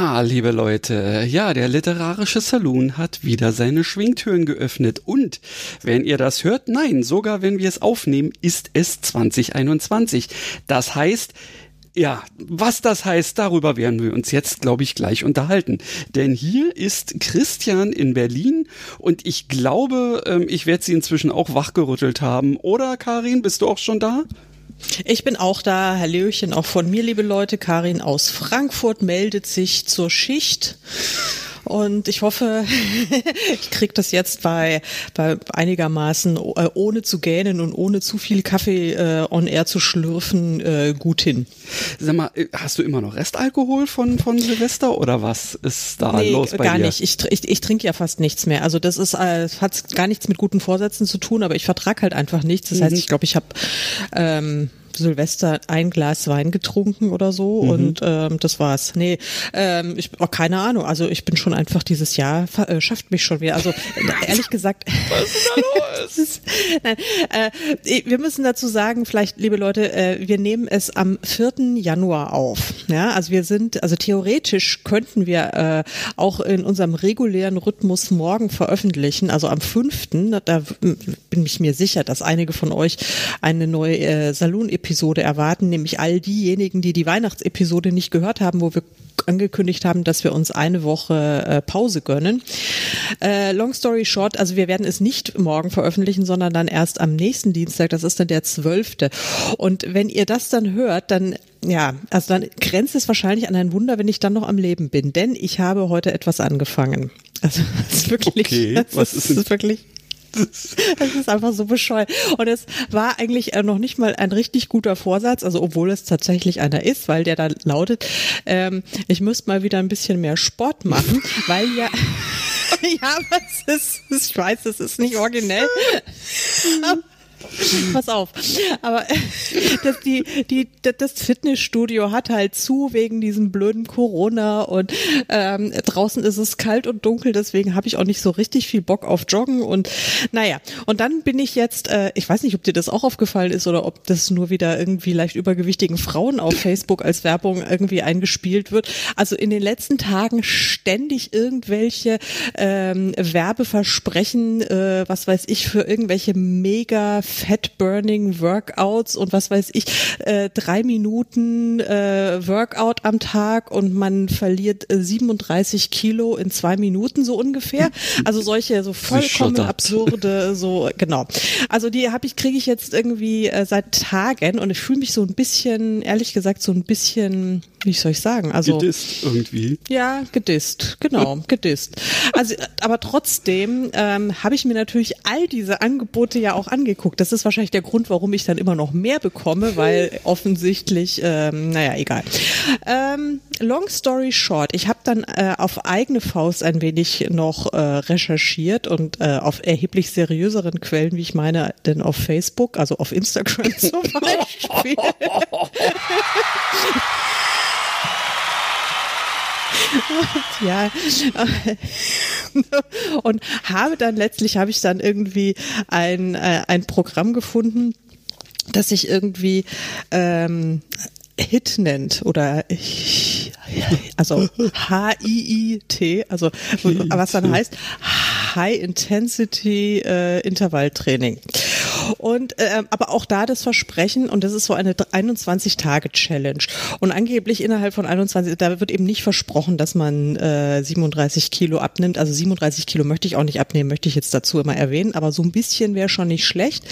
Ja, liebe Leute, ja, der literarische Saloon hat wieder seine Schwingtüren geöffnet. Und wenn ihr das hört, nein, sogar wenn wir es aufnehmen, ist es 2021. Das heißt, ja, was das heißt, darüber werden wir uns jetzt, glaube ich, gleich unterhalten. Denn hier ist Christian in Berlin und ich glaube, ähm, ich werde sie inzwischen auch wachgerüttelt haben. Oder Karin, bist du auch schon da? Ich bin auch da. Hallöchen auch von mir, liebe Leute. Karin aus Frankfurt meldet sich zur Schicht. Und ich hoffe, ich kriege das jetzt bei, bei einigermaßen äh, ohne zu gähnen und ohne zu viel Kaffee äh, on air zu schlürfen äh, gut hin. Sag mal, äh, hast du immer noch Restalkohol von, von Silvester oder was ist da nee, los bei gar dir? nicht. Ich, ich, ich trinke ja fast nichts mehr. Also das ist, äh, hat gar nichts mit guten Vorsätzen zu tun, aber ich vertrag halt einfach nichts. Das heißt, Mhm. ich glaube, ich habe ähm, Silvester ein Glas Wein getrunken oder so Mhm. und ähm, das war's. Nee, ähm, ich oh, keine Ahnung. Also ich bin schon einfach dieses Jahr äh, schafft mich schon wieder. Also ehrlich gesagt, Was ist da los? Nein, äh, wir müssen dazu sagen, vielleicht, liebe Leute, äh, wir nehmen es am 4. Januar auf. Ja, also wir sind, also theoretisch könnten wir äh, auch in unserem regulären Rhythmus morgen veröffentlichen, also am 5. Da bin ich mir sicher, dass einige von euch eine neue äh, Saloon-Episode erwarten, nämlich all diejenigen, die die Weihnachtsepisode nicht gehört haben, wo wir angekündigt haben, dass wir uns eine Woche äh, Pause gönnen. Äh, long story short, also wir werden es nicht morgen veröffentlichen, sondern dann erst am nächsten Dienstag, das ist dann der 12. Und wenn ihr das dann hört, dann ja, also dann grenzt es wahrscheinlich an ein Wunder, wenn ich dann noch am Leben bin, denn ich habe heute etwas angefangen. Also das ist wirklich, Okay, was ist, ist wirklich das ist einfach so bescheuert. Und es war eigentlich äh, noch nicht mal ein richtig guter Vorsatz, also obwohl es tatsächlich einer ist, weil der da lautet, ähm, ich müsste mal wieder ein bisschen mehr Sport machen, weil ja, ja, aber es ist, ich weiß, es ist nicht originell. Aber- Pass auf. Aber das, die, die, das Fitnessstudio hat halt zu wegen diesem blöden Corona und ähm, draußen ist es kalt und dunkel, deswegen habe ich auch nicht so richtig viel Bock auf Joggen und naja. Und dann bin ich jetzt, äh, ich weiß nicht, ob dir das auch aufgefallen ist oder ob das nur wieder irgendwie leicht übergewichtigen Frauen auf Facebook als Werbung irgendwie eingespielt wird. Also in den letzten Tagen ständig irgendwelche ähm, Werbeversprechen, äh, was weiß ich, für irgendwelche mega Fat-Burning Workouts und was weiß ich, äh, drei Minuten äh, Workout am Tag und man verliert äh, 37 Kilo in zwei Minuten so ungefähr. Also solche so vollkommen absurde, so genau. Also die habe ich, kriege ich jetzt irgendwie äh, seit Tagen und ich fühle mich so ein bisschen, ehrlich gesagt, so ein bisschen, wie soll ich sagen, also Gedisst irgendwie. ja, gedisst, genau, gedisst. Also, aber trotzdem ähm, habe ich mir natürlich all diese Angebote ja auch angeguckt. Das ist wahrscheinlich der Grund, warum ich dann immer noch mehr bekomme, weil offensichtlich, ähm, naja, egal. Ähm, long story short, ich habe dann äh, auf eigene Faust ein wenig noch äh, recherchiert und äh, auf erheblich seriöseren Quellen, wie ich meine, denn auf Facebook, also auf Instagram zum Beispiel. Ja und habe dann letztlich habe ich dann irgendwie ein äh, ein Programm gefunden das sich irgendwie ähm, Hit nennt oder ich, also H-I-I-T, also was dann heißt High Intensity äh, Intervalltraining. Und äh, aber auch da das Versprechen und das ist so eine 21 Tage Challenge und angeblich innerhalb von 21 da wird eben nicht versprochen, dass man äh, 37 Kilo abnimmt. Also 37 Kilo möchte ich auch nicht abnehmen, möchte ich jetzt dazu immer erwähnen, aber so ein bisschen wäre schon nicht schlecht.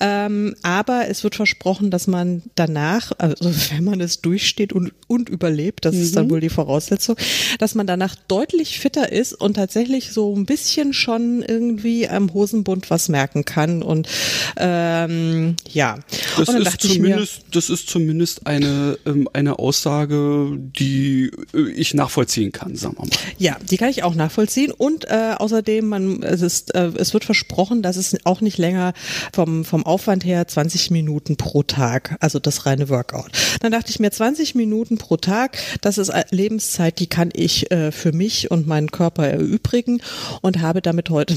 Ähm, aber es wird versprochen, dass man danach, also wenn man es durchsteht und, und überlebt, das ist dann wohl die Voraussetzung, dass man danach deutlich fitter ist und tatsächlich so ein bisschen schon irgendwie am Hosenbund was merken kann. Und Ähm, ja. Das ist ich mir, zumindest, das ist zumindest eine, ähm, eine Aussage, die äh, ich nachvollziehen kann, sagen wir mal. Ja, die kann ich auch nachvollziehen. Und äh, außerdem, man, es, ist, äh, es wird versprochen, dass es auch nicht länger vom, vom Aufwand her 20 Minuten pro Tag, also das reine Workout. Dann dachte ich mir, 20 Minuten pro Tag, das ist Lebenszeit, die kann ich äh, für mich und meinen Körper erübrigen und habe damit heute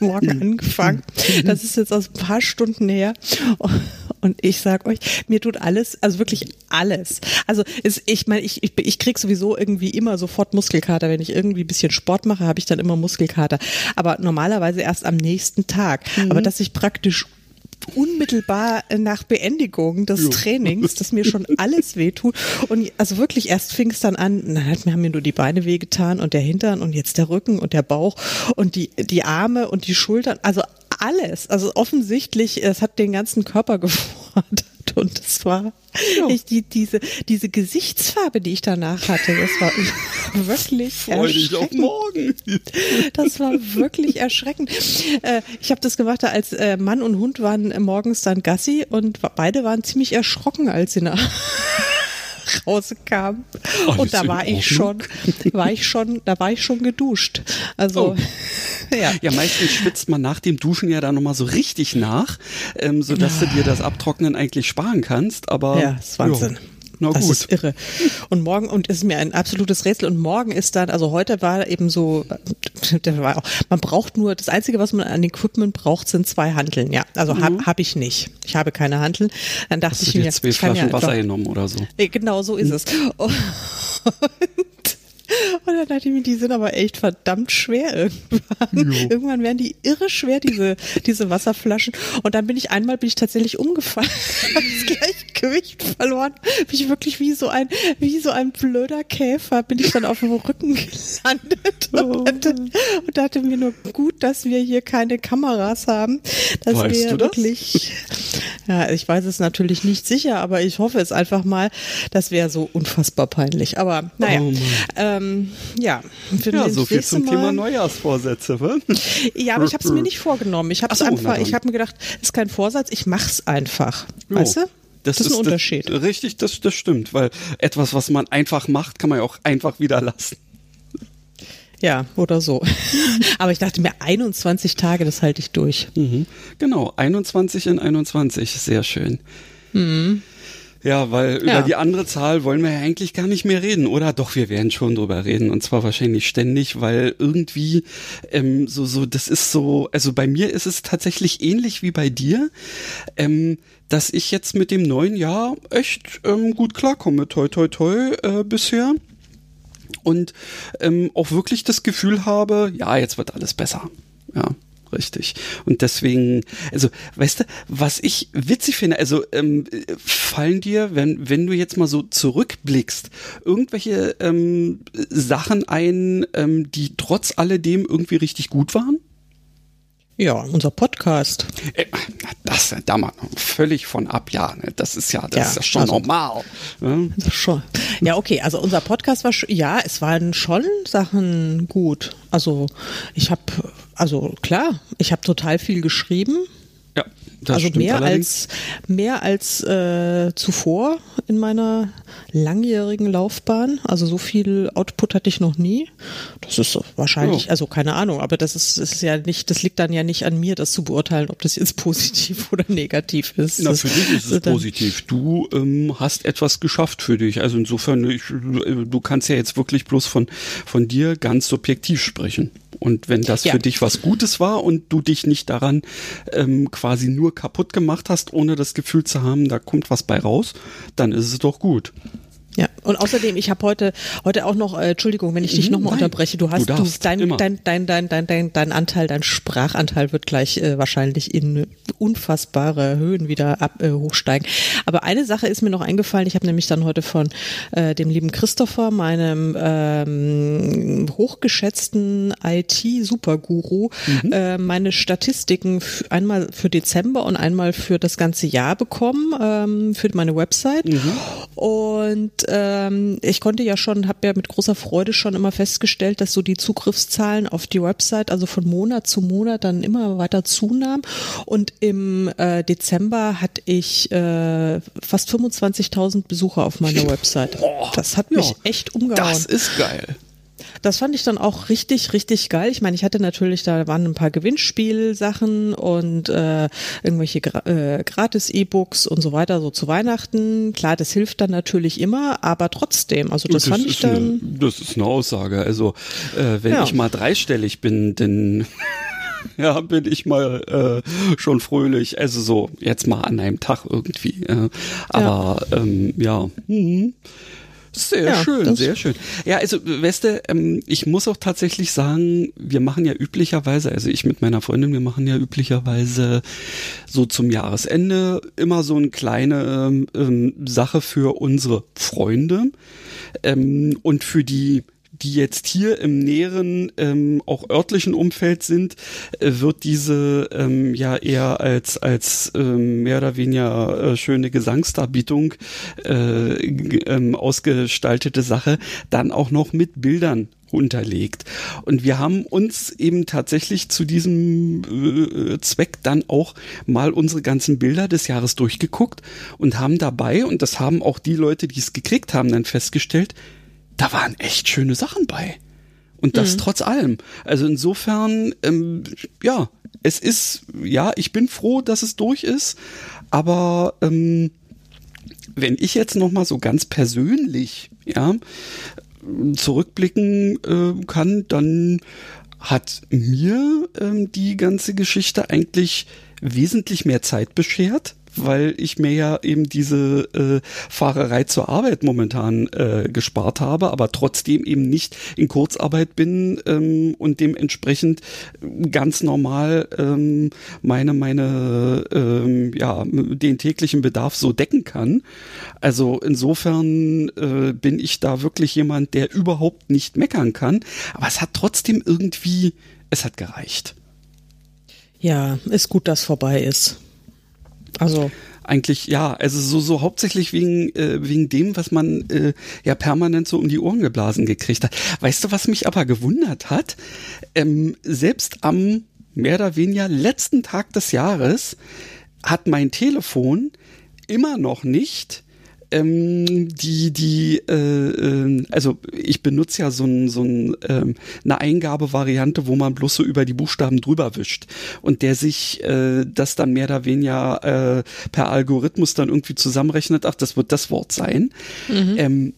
morgen angefangen. Das ist jetzt aus ein paar Stunden her. Und ich sag euch, mir tut alles, also wirklich alles. Also ist, ich meine, ich, ich, ich krieg sowieso irgendwie immer sofort Muskelkater. Wenn ich irgendwie ein bisschen Sport mache, habe ich dann immer Muskelkater. Aber normalerweise erst am nächsten Tag. Mhm. Aber dass ich praktisch unmittelbar nach Beendigung des jo. Trainings, dass mir schon alles wehtut. Und also wirklich erst fing es dann an, dann hat, mir haben mir nur die Beine wehgetan und der Hintern und jetzt der Rücken und der Bauch und die, die Arme und die Schultern. Also alles. Also offensichtlich, es hat den ganzen Körper gefordert. Und es war ja. ich, die, diese, diese Gesichtsfarbe, die ich danach hatte, das war wirklich Freu dich auf morgen. Das war wirklich erschreckend. Äh, ich habe das gemacht, als äh, Mann und Hund waren morgens dann Gassi und beide waren ziemlich erschrocken, als sie nach rauskam. Alles und da war ich schon, war ich schon, da war ich schon geduscht. Also oh. ja. ja, meistens schwitzt man nach dem Duschen ja dann nochmal so richtig nach, ähm, sodass du dir das Abtrocknen eigentlich sparen kannst. Aber ja, ist Wahnsinn. Jo. Na das gut. ist irre. Und morgen, und ist mir ein absolutes Rätsel, und morgen ist dann, also heute war eben so, auch, man braucht nur, das Einzige, was man an Equipment braucht, sind zwei Handeln, ja. Also mhm. habe hab ich nicht. Ich habe keine Handeln. Dann dachte Hast ich du dir mir, zwei Flaschen ja Wasser genommen oder so. Genau, so ist mhm. es. Und und dann dachte ich mir, die sind aber echt verdammt schwer irgendwann. Jo. Irgendwann werden die irre schwer, diese, diese Wasserflaschen. Und dann bin ich einmal, bin ich tatsächlich umgefallen, das Gleichgewicht verloren. Bin ich wirklich wie so ein, wie so ein blöder Käfer, bin ich dann auf dem Rücken gelandet. Oh. Und, dachte, und dachte mir nur gut, dass wir hier keine Kameras haben. Dass weißt wir du das? wirklich, ja, ich weiß es natürlich nicht sicher, aber ich hoffe es einfach mal. Das wäre so unfassbar peinlich. Aber naja. Oh ähm, ja, ja so viel zum Mal. Thema Neujahrsvorsätze. Was? Ja, aber ich habe es mir nicht vorgenommen. Ich habe so, einfach, ich habe mir gedacht, ist kein Vorsatz, ich mach's einfach. Jo. Weißt du? Das, das ist ein Unterschied. Das, richtig, das, das stimmt, weil etwas, was man einfach macht, kann man ja auch einfach wieder lassen. Ja, oder so. Aber ich dachte mir, 21 Tage, das halte ich durch. Mhm. Genau, 21 in 21, sehr schön. Mhm. Ja, weil über ja. die andere Zahl wollen wir ja eigentlich gar nicht mehr reden, oder? Doch, wir werden schon drüber reden und zwar wahrscheinlich ständig, weil irgendwie ähm, so so das ist so, also bei mir ist es tatsächlich ähnlich wie bei dir, ähm, dass ich jetzt mit dem neuen Jahr echt ähm, gut klarkomme, toi toi toi äh, bisher und ähm, auch wirklich das Gefühl habe, ja, jetzt wird alles besser. Ja richtig. Und deswegen, also, weißt du, was ich witzig finde, also ähm, fallen dir, wenn, wenn du jetzt mal so zurückblickst, irgendwelche ähm, Sachen ein, ähm, die trotz alledem irgendwie richtig gut waren? Ja, unser Podcast. Äh, das da mal völlig von ab, ja. Ne? Das ist ja, das ja, ist ja schon also, normal. Ne? Schon. Ja, okay. Also unser Podcast war, ja, es waren schon Sachen gut. Also ich habe, also klar, ich habe total viel geschrieben. Ja, also mehr allerdings. als mehr als äh, zuvor in meiner langjährigen Laufbahn. Also so viel Output hatte ich noch nie. Das ist wahrscheinlich, oh. also keine Ahnung, aber das ist, ist ja nicht, das liegt dann ja nicht an mir, das zu beurteilen, ob das jetzt positiv oder negativ ist. Na, für dich ist es positiv. Du ähm, hast etwas geschafft für dich. Also insofern, ich, du kannst ja jetzt wirklich bloß von, von dir ganz subjektiv sprechen. Und wenn das ja. für dich was Gutes war und du dich nicht daran ähm, quasi nur kaputt gemacht hast, ohne das Gefühl zu haben, da kommt was bei raus, dann ist es doch gut. Ja, und außerdem, ich habe heute heute auch noch, äh, Entschuldigung, wenn ich dich nochmal unterbreche, du hast du, du dein, dein, dein, dein, dein, dein, dein Anteil, dein Sprachanteil wird gleich äh, wahrscheinlich in unfassbare Höhen wieder ab, äh, hochsteigen. Aber eine Sache ist mir noch eingefallen, ich habe nämlich dann heute von äh, dem lieben Christopher, meinem ähm, hochgeschätzten IT-Superguru, mhm. äh, meine Statistiken einmal für Dezember und einmal für das ganze Jahr bekommen, ähm, für meine Website. Mhm. Und ähm, ich konnte ja schon, habe ja mit großer Freude schon immer festgestellt, dass so die Zugriffszahlen auf die Website, also von Monat zu Monat dann immer weiter zunahmen. Und im äh, Dezember hatte ich äh, fast 25.000 Besucher auf meiner Website. Das hat mich echt umgehauen. Das ist geil. Das fand ich dann auch richtig, richtig geil. Ich meine, ich hatte natürlich, da waren ein paar Gewinnspielsachen und äh, irgendwelche Gra äh, Gratis-E-Books und so weiter, so zu Weihnachten. Klar, das hilft dann natürlich immer, aber trotzdem, also das, fand ich ist eine, dann. das ist eine Aussage. Also, äh, wenn Ja. ich mal dreistellig bin, dann ja, bin ich mal äh, schon fröhlich. Also so, jetzt mal an einem Tag irgendwie. Äh, aber ähm, ja. Mhm. Sehr Ja, schön, sehr schön. Ja, also Weste, ähm, ich muss auch tatsächlich sagen, wir machen ja üblicherweise, also ich mit meiner Freundin, wir machen ja üblicherweise so zum Jahresende immer so eine kleine ähm, ähm, Sache für unsere Freunde ähm, und für die die jetzt hier im näheren, ähm, auch örtlichen Umfeld sind, äh, wird diese ähm, ja eher als als ähm, mehr oder weniger äh, schöne Gesangsdarbietung äh, ähm, ausgestaltete Sache dann auch noch mit Bildern unterlegt. Und wir haben uns eben tatsächlich zu diesem äh, Zweck dann auch mal unsere ganzen Bilder des Jahres durchgeguckt und haben dabei, und das haben auch die Leute, die es gekriegt haben, dann festgestellt, da waren echt schöne Sachen bei. Und das trotz allem. Also insofern, ähm, ja, es ist, ja, ich bin froh, dass es durch ist, aber ähm, wenn ich jetzt noch mal so ganz persönlich, ja, zurückblicken äh, kann, dann hat mir ähm, die ganze Geschichte eigentlich wesentlich mehr Zeit beschert, weil ich mir ja eben diese äh, Fahrerei zur Arbeit momentan äh, gespart habe, aber trotzdem eben nicht in Kurzarbeit bin ähm, und dementsprechend ganz normal ähm, meine meine ähm, ja den täglichen Bedarf so decken kann. Also insofern äh, bin ich da wirklich jemand, der überhaupt nicht meckern kann, aber es hat trotzdem irgendwie es hat gereicht. Ja, ist gut, dass vorbei ist. Also, Eigentlich ja, also so so hauptsächlich wegen äh, wegen dem, was man äh, ja permanent so um die Ohren geblasen gekriegt hat. Weißt du, was mich aber gewundert hat? Ähm, selbst am mehr oder weniger letzten Tag des Jahres hat mein Telefon immer noch nicht ähm, die die äh, äh, also ich benutze ja so ein so ein ähm, eine Eingabevariante, wo man bloß so über die Buchstaben drüber wischt und der sich äh, das dann mehr oder weniger äh, per Algorithmus dann irgendwie zusammenrechnet. Ach, das wird das Wort sein. Ähm,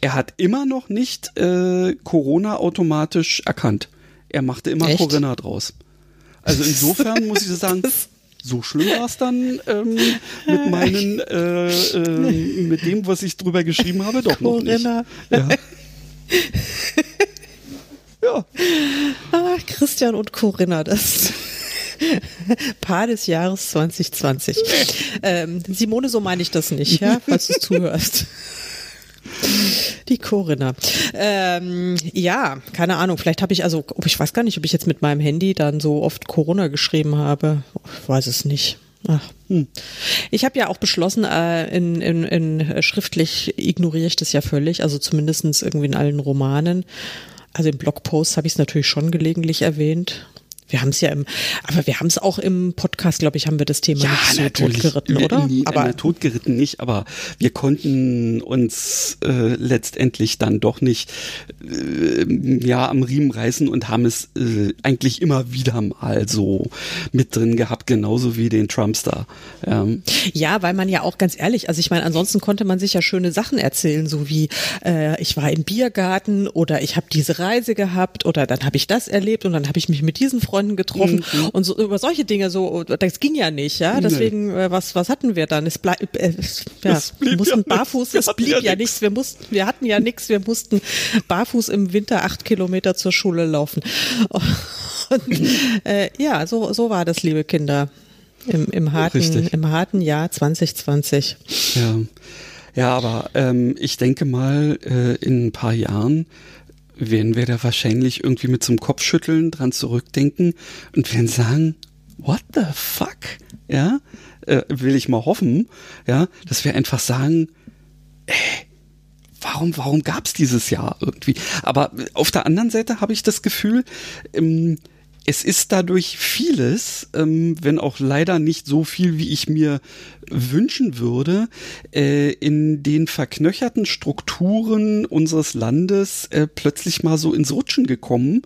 er hat immer noch nicht äh, Corona automatisch erkannt. Er machte immer Echt? Corinna draus. Also insofern muss ich so sagen, so schlimm war es dann ähm, mit meinen, äh, äh, mit dem, was ich drüber geschrieben habe, doch noch nicht. Corinna. Ja. ja, Ah, Christian und Corinna, das Paar des Jahres 2020. Ähm, Simone, so meine ich das nicht, ja, falls du zuhörst. Die Corinna. Ähm, ja, keine Ahnung. Vielleicht habe ich also, ob ich weiß gar nicht, ob ich jetzt mit meinem Handy dann so oft Corona geschrieben habe. Ich weiß es nicht. Ach. Hm. Ich habe ja auch beschlossen, äh, in, in, in äh, schriftlich ignoriere ich das ja völlig, also zumindestens irgendwie in allen Romanen. Also im Blogpost habe ich es natürlich schon gelegentlich erwähnt. Wir haben es ja im, aber wir haben es auch im Podcast, glaube ich, haben wir das Thema nicht so totgeritten, oder? Nee, aber na, totgeritten nicht, aber wir konnten uns äh, letztendlich dann doch nicht äh, ja am Riemen reißen und haben es äh, eigentlich immer wieder mal so mit drin gehabt, genauso wie den Trumpstar. Ähm, Ja, weil man ja auch ganz ehrlich, also ich meine, ansonsten konnte man sich ja schöne Sachen erzählen, so wie äh, ich war im Biergarten oder ich habe diese Reise gehabt oder dann habe ich das erlebt und dann habe ich mich mit diesen Freunden getroffen und so über solche Dinge so, das ging ja nicht, ja. Deswegen, äh, was was hatten wir dann? Es bleibt, äh, ja, wir mussten ja barfuß, nichts. Wir es blieb ja ja nichts. Wir mussten, wir hatten ja nichts, wir mussten barfuß im Winter acht Kilometer zur Schule laufen. Und, äh, ja, so so war das, liebe Kinder. Im, im, harten, Richtig. Im harten Jahr 2020. Ja, ja aber ähm, ich denke mal, äh, in ein paar Jahren werden wir da wahrscheinlich irgendwie mit einem Kopfschütteln dran zurückdenken und werden sagen, what the fuck? Ja, äh, will ich mal hoffen, ja, dass wir einfach sagen, ey, warum, warum gab's dieses Jahr irgendwie? Aber auf der anderen Seite habe ich das Gefühl, ähm, es ist dadurch vieles, ähm, wenn auch leider nicht so viel, wie ich mir wünschen würde, äh, in den verknöcherten Strukturen unseres Landes äh, plötzlich mal so ins Rutschen gekommen,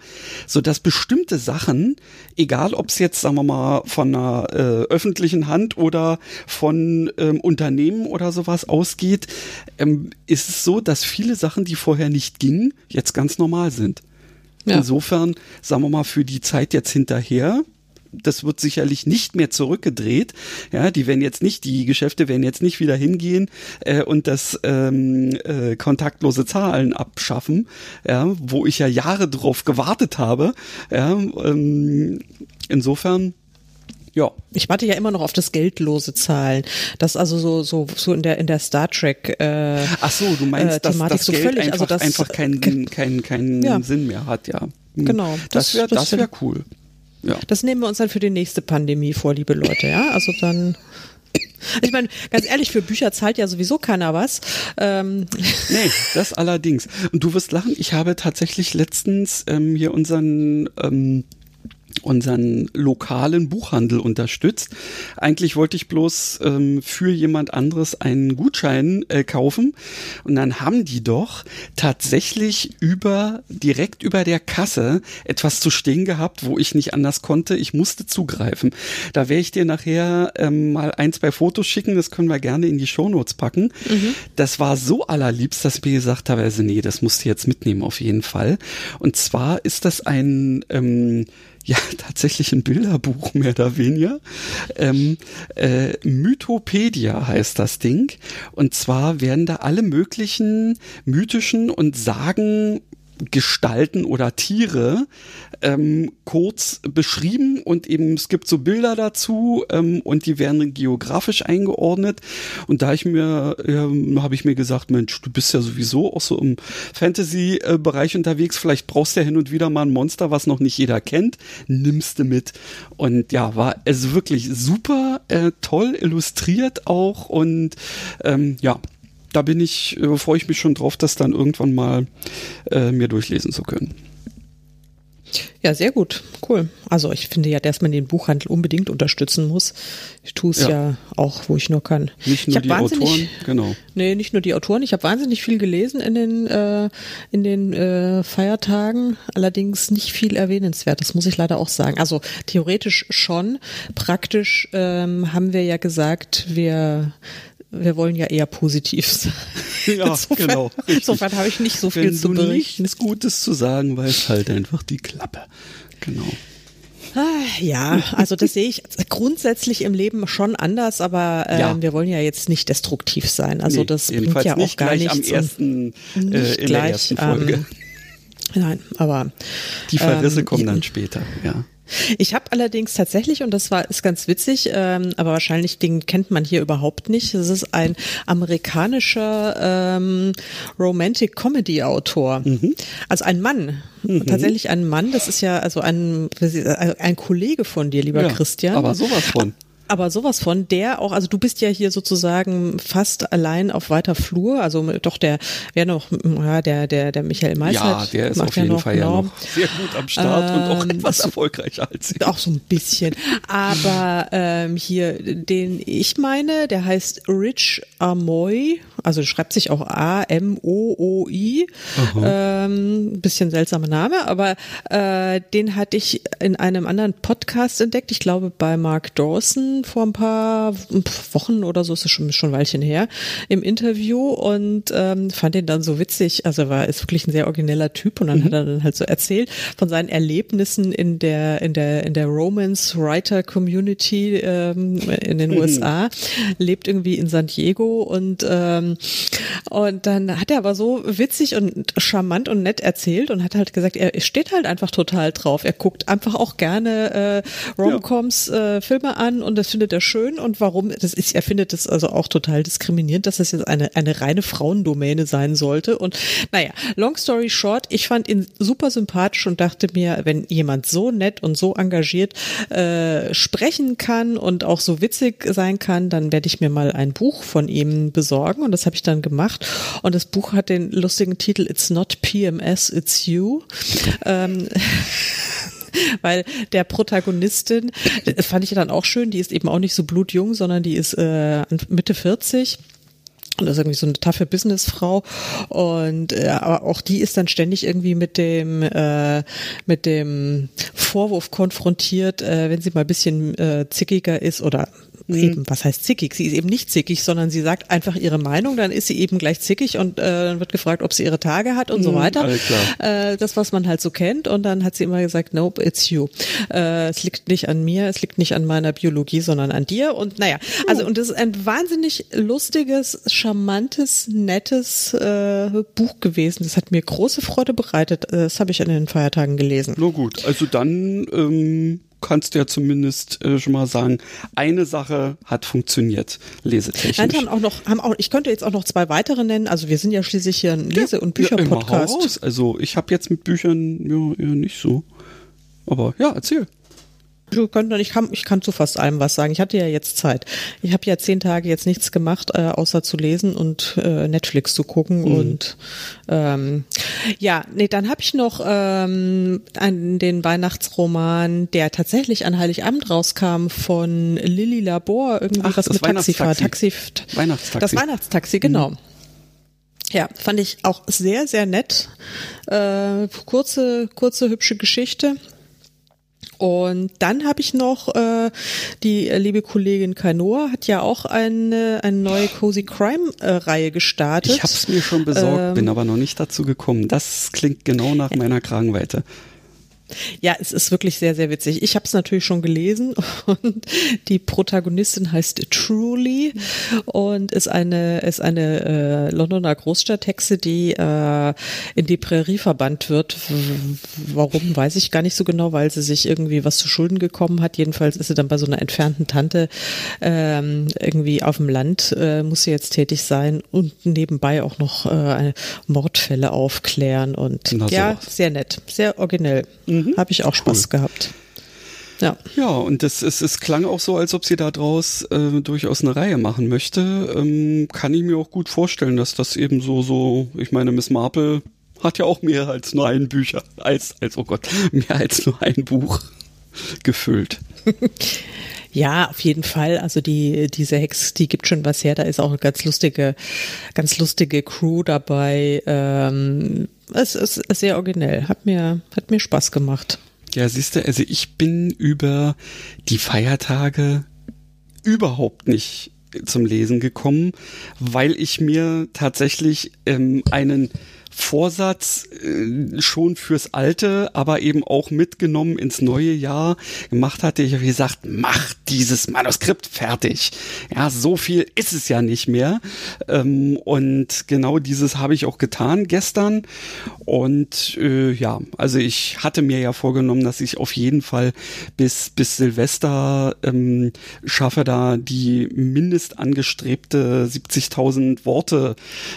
so dass bestimmte Sachen, egal ob es jetzt, sagen wir mal, von einer äh, öffentlichen Hand oder von ähm, Unternehmen oder sowas ausgeht, ähm, ist es so, dass viele Sachen, die vorher nicht gingen, jetzt ganz normal sind. Ja. Insofern, sagen wir mal, für die Zeit jetzt hinterher, das wird sicherlich nicht mehr zurückgedreht. Ja, die werden jetzt nicht, die Geschäfte werden jetzt nicht wieder hingehen äh, und das ähm, äh, kontaktlose Zahlen abschaffen, ja, wo ich ja Jahre drauf gewartet habe. Ja, ähm, insofern ja. Ich warte ja immer noch auf das geldlose Zahlen. Das also so so so in der in der Star Trek. Äh, Ach so, du meinst, äh, dass das so Geld völlig, einfach, also das, einfach keinen keinen keinen ja. Sinn mehr hat, ja. Hm. Genau. Das, wäre das wäre cool. Ja. Das nehmen wir uns dann für die nächste Pandemie vor, liebe Leute. Ja, also dann. Ich meine, ganz ehrlich, für Bücher zahlt ja sowieso keiner was. Ähm. Nee, das allerdings. Und du wirst lachen, ich habe tatsächlich letztens ähm, hier unseren ähm, unseren lokalen Buchhandel unterstützt. Eigentlich wollte ich bloß ähm, für jemand anderes einen Gutschein äh, kaufen und dann haben die doch tatsächlich über direkt über der Kasse etwas zu stehen gehabt, wo ich nicht anders konnte. Ich musste zugreifen. Da werde ich dir nachher ähm, mal ein, zwei Fotos schicken. Das können wir gerne in die Shownotes packen. Mhm. Das war so allerliebst, dass ich mir gesagt habe, also nee, das musst du jetzt mitnehmen auf jeden Fall. Und zwar ist das ein ähm, ja tatsächlich ein Bilderbuch mehr oder weniger. Ähm, äh, Mythopedia heißt das Ding. Und zwar werden da alle möglichen mythischen und Sagen Gestalten oder Tiere ähm, kurz beschrieben und eben es gibt so Bilder dazu ähm, und die werden geografisch eingeordnet. Und da ich mir ähm, habe ich mir gesagt Mensch du bist ja sowieso auch so im Fantasy Bereich unterwegs. Vielleicht brauchst du ja hin und wieder mal ein Monster was noch nicht jeder kennt. Nimmst du mit. Und ja war es wirklich super äh, toll illustriert auch. Und ähm, ja da bin ich, äh, freue ich mich schon drauf, das dann irgendwann mal äh, mir durchlesen zu können. Ja, sehr gut. Cool. Also ich finde ja, dass man den Buchhandel unbedingt unterstützen muss. Ich tue es ja. ja. auch, wo ich nur kann. Nicht nur die Autoren, genau. Nee, nicht nur die Autoren. Ich habe wahnsinnig viel gelesen in den, äh, in den äh, Feiertagen, allerdings nicht viel erwähnenswert, das muss ich leider auch sagen. Also theoretisch schon. Praktisch ähm, haben wir ja gesagt, wir wir wollen ja eher positiv sein. Ja, insofern, genau. Richtig. Insofern habe ich nicht so viel Wenn zu berichten. Wenn du nichts Gutes zu sagen weißt, halt einfach die Klappe. Genau. Ah, ja, also das sehe ich grundsätzlich im Leben schon anders, aber äh, ja. wir wollen ja jetzt nicht destruktiv sein. Also nee, das bringt ja auch gar nicht nichts. Am ersten, äh, in gleich, der ersten Folge. Ähm, nein, aber die Verrisse ähm, kommen dann später. Ja. Ich habe allerdings tatsächlich, und das war ist ganz witzig, ähm, aber wahrscheinlich den kennt man hier überhaupt nicht. Es ist ein amerikanischer ähm, Romantic Comedy Autor, mhm. also ein Mann, mhm. tatsächlich ein Mann. Das ist ja also ein ein Kollege von dir, lieber ja, Christian. Aber sowas von aber sowas von der auch, also du bist ja hier sozusagen fast allein auf weiter Flur, also doch der, wer noch, ja, der, der, der Michael Meister. Ja, der ist auf jeden noch, Fall genau. ja noch sehr gut am Start ähm, und auch ähm, etwas erfolgreicher als ich. Auch so ein bisschen. Aber ähm, hier, den ich meine, der heißt Rich Amoy, also schreibt sich auch A-M-O-O-I. Ähm, bisschen seltsamer Name, aber äh, den hatte ich in einem anderen Podcast entdeckt, ich glaube bei Mark Dawson vor ein paar Wochen oder so, ist es schon, schon ein Weilchen her, im Interview und ähm, fand ihn dann so witzig. Also war ist wirklich ein sehr origineller Typ und dann mhm. hat er dann halt so erzählt von seinen Erlebnissen in der in der in der Romance Writer Community ähm, in den mhm. USA, lebt irgendwie in San Diego und ähm, und dann hat er aber so witzig und charmant und nett erzählt und hat halt gesagt, er steht halt einfach total drauf. Er guckt einfach auch gerne äh, Romcoms, äh, Filme an und das das findet er schön und warum, das ist, er findet es also auch total diskriminierend, dass das jetzt eine, eine reine Frauendomäne sein sollte. Und naja, long story short, ich fand ihn super sympathisch und dachte mir, wenn jemand so nett und so engagiert äh, sprechen kann und auch so witzig sein kann, dann werde ich mir mal ein Buch von ihm besorgen und das habe ich dann gemacht. Und das Buch hat den lustigen Titel It's not PMS, it's you. Ähm, weil der Protagonistin, das fand ich dann auch schön, die ist eben auch nicht so blutjung, sondern die ist äh, Mitte 40 und das ist irgendwie so eine taffe Businessfrau und äh, aber auch die ist dann ständig irgendwie mit dem äh, mit dem Vorwurf konfrontiert, äh, wenn sie mal ein bisschen äh, zickiger ist oder. Eben, was heißt zickig? Sie ist eben nicht zickig, sondern sie sagt einfach ihre Meinung, dann ist sie eben gleich zickig und äh, dann wird gefragt, ob sie ihre Tage hat und mhm, so weiter. Äh, das, was man halt so kennt. Und dann hat sie immer gesagt, nope, it's you. Äh, es liegt nicht an mir, es liegt nicht an meiner Biologie, sondern an dir. Und naja, also und das ist ein wahnsinnig lustiges, charmantes, nettes äh, Buch gewesen. Das hat mir große Freude bereitet. Das habe ich an den Feiertagen gelesen. Na gut, also dann ähm, kannst du ja zumindest äh, schon mal sagen, eine Sache hat funktioniert, lesetechnisch. Nein, haben auch noch, haben auch, ich könnte jetzt auch noch zwei weitere nennen. Also wir sind ja schließlich hier ein Lese- und Bücherpodcast. Ja, also ich habe jetzt mit Büchern ja eher nicht so. Aber ja, erzähl. Ich kann, ich, kann, ich kann zu fast allem was sagen. Ich hatte ja jetzt Zeit. Ich habe ja zehn Tage jetzt nichts gemacht, äh, außer zu lesen und äh, Netflix zu gucken. Mhm. Und ähm, ja, nee, dann habe ich noch ähm, einen, den Weihnachtsroman, der tatsächlich an Heiligabend rauskam von Lilly Labor, irgendwie Ach, was mit Taxifahrt. Taxi, Weihnachtstaxi. Das Weihnachtstaxi, genau. Mhm. Ja, fand ich auch sehr, sehr nett. Äh, kurze, kurze, hübsche Geschichte. Und dann habe ich noch äh, die äh, liebe Kollegin Kanoa hat ja auch eine, eine neue Cozy Crime äh, Reihe gestartet. Ich habe es mir schon besorgt, ähm, bin aber noch nicht dazu gekommen. Das klingt genau nach meiner Kragenweite. Ja, es ist wirklich sehr, sehr witzig. Ich habe es natürlich schon gelesen und die Protagonistin heißt Truly und ist eine ist eine äh, Londoner Großstadthexe, die äh, in die Prärie verbannt wird. Warum weiß ich gar nicht so genau, weil sie sich irgendwie was zu Schulden gekommen hat. Jedenfalls ist sie dann bei so einer entfernten Tante ähm, irgendwie auf dem Land äh, muss sie jetzt tätig sein und nebenbei auch noch äh, Mordfälle aufklären und Na, ja, sehr nett, sehr originell. Mhm. Mhm. Habe ich auch Spaß cool. gehabt. Ja. Ja, und das, es, es klang auch so, als ob sie da draus äh, durchaus eine Reihe machen möchte. Ähm, kann ich mir auch gut vorstellen, dass das eben so, so, ich meine, Miss Marple hat ja auch mehr als nur ein Bücher, als, als, oh Gott, mehr als nur ein Buch gefüllt. Ja, auf jeden Fall. Also die, diese Hex, die gibt schon was her. Da ist auch eine ganz lustige, ganz lustige Crew dabei. Ähm, es ist sehr originell. Hat mir, hat mir Spaß gemacht. Ja, siehst du, also ich bin über die Feiertage überhaupt nicht zum Lesen gekommen, weil ich mir tatsächlich ähm, einen Vorsatz äh, schon fürs alte, aber eben auch mitgenommen ins neue Jahr gemacht hatte. Ich habe gesagt, mach dieses Manuskript fertig. Ja, so viel ist es ja nicht mehr. Ähm, und genau dieses habe ich auch getan gestern. Und äh, ja, also ich hatte mir ja vorgenommen, dass ich auf jeden Fall bis bis Silvester ähm, schaffe, da die mindest angestrebte 70.000 Worte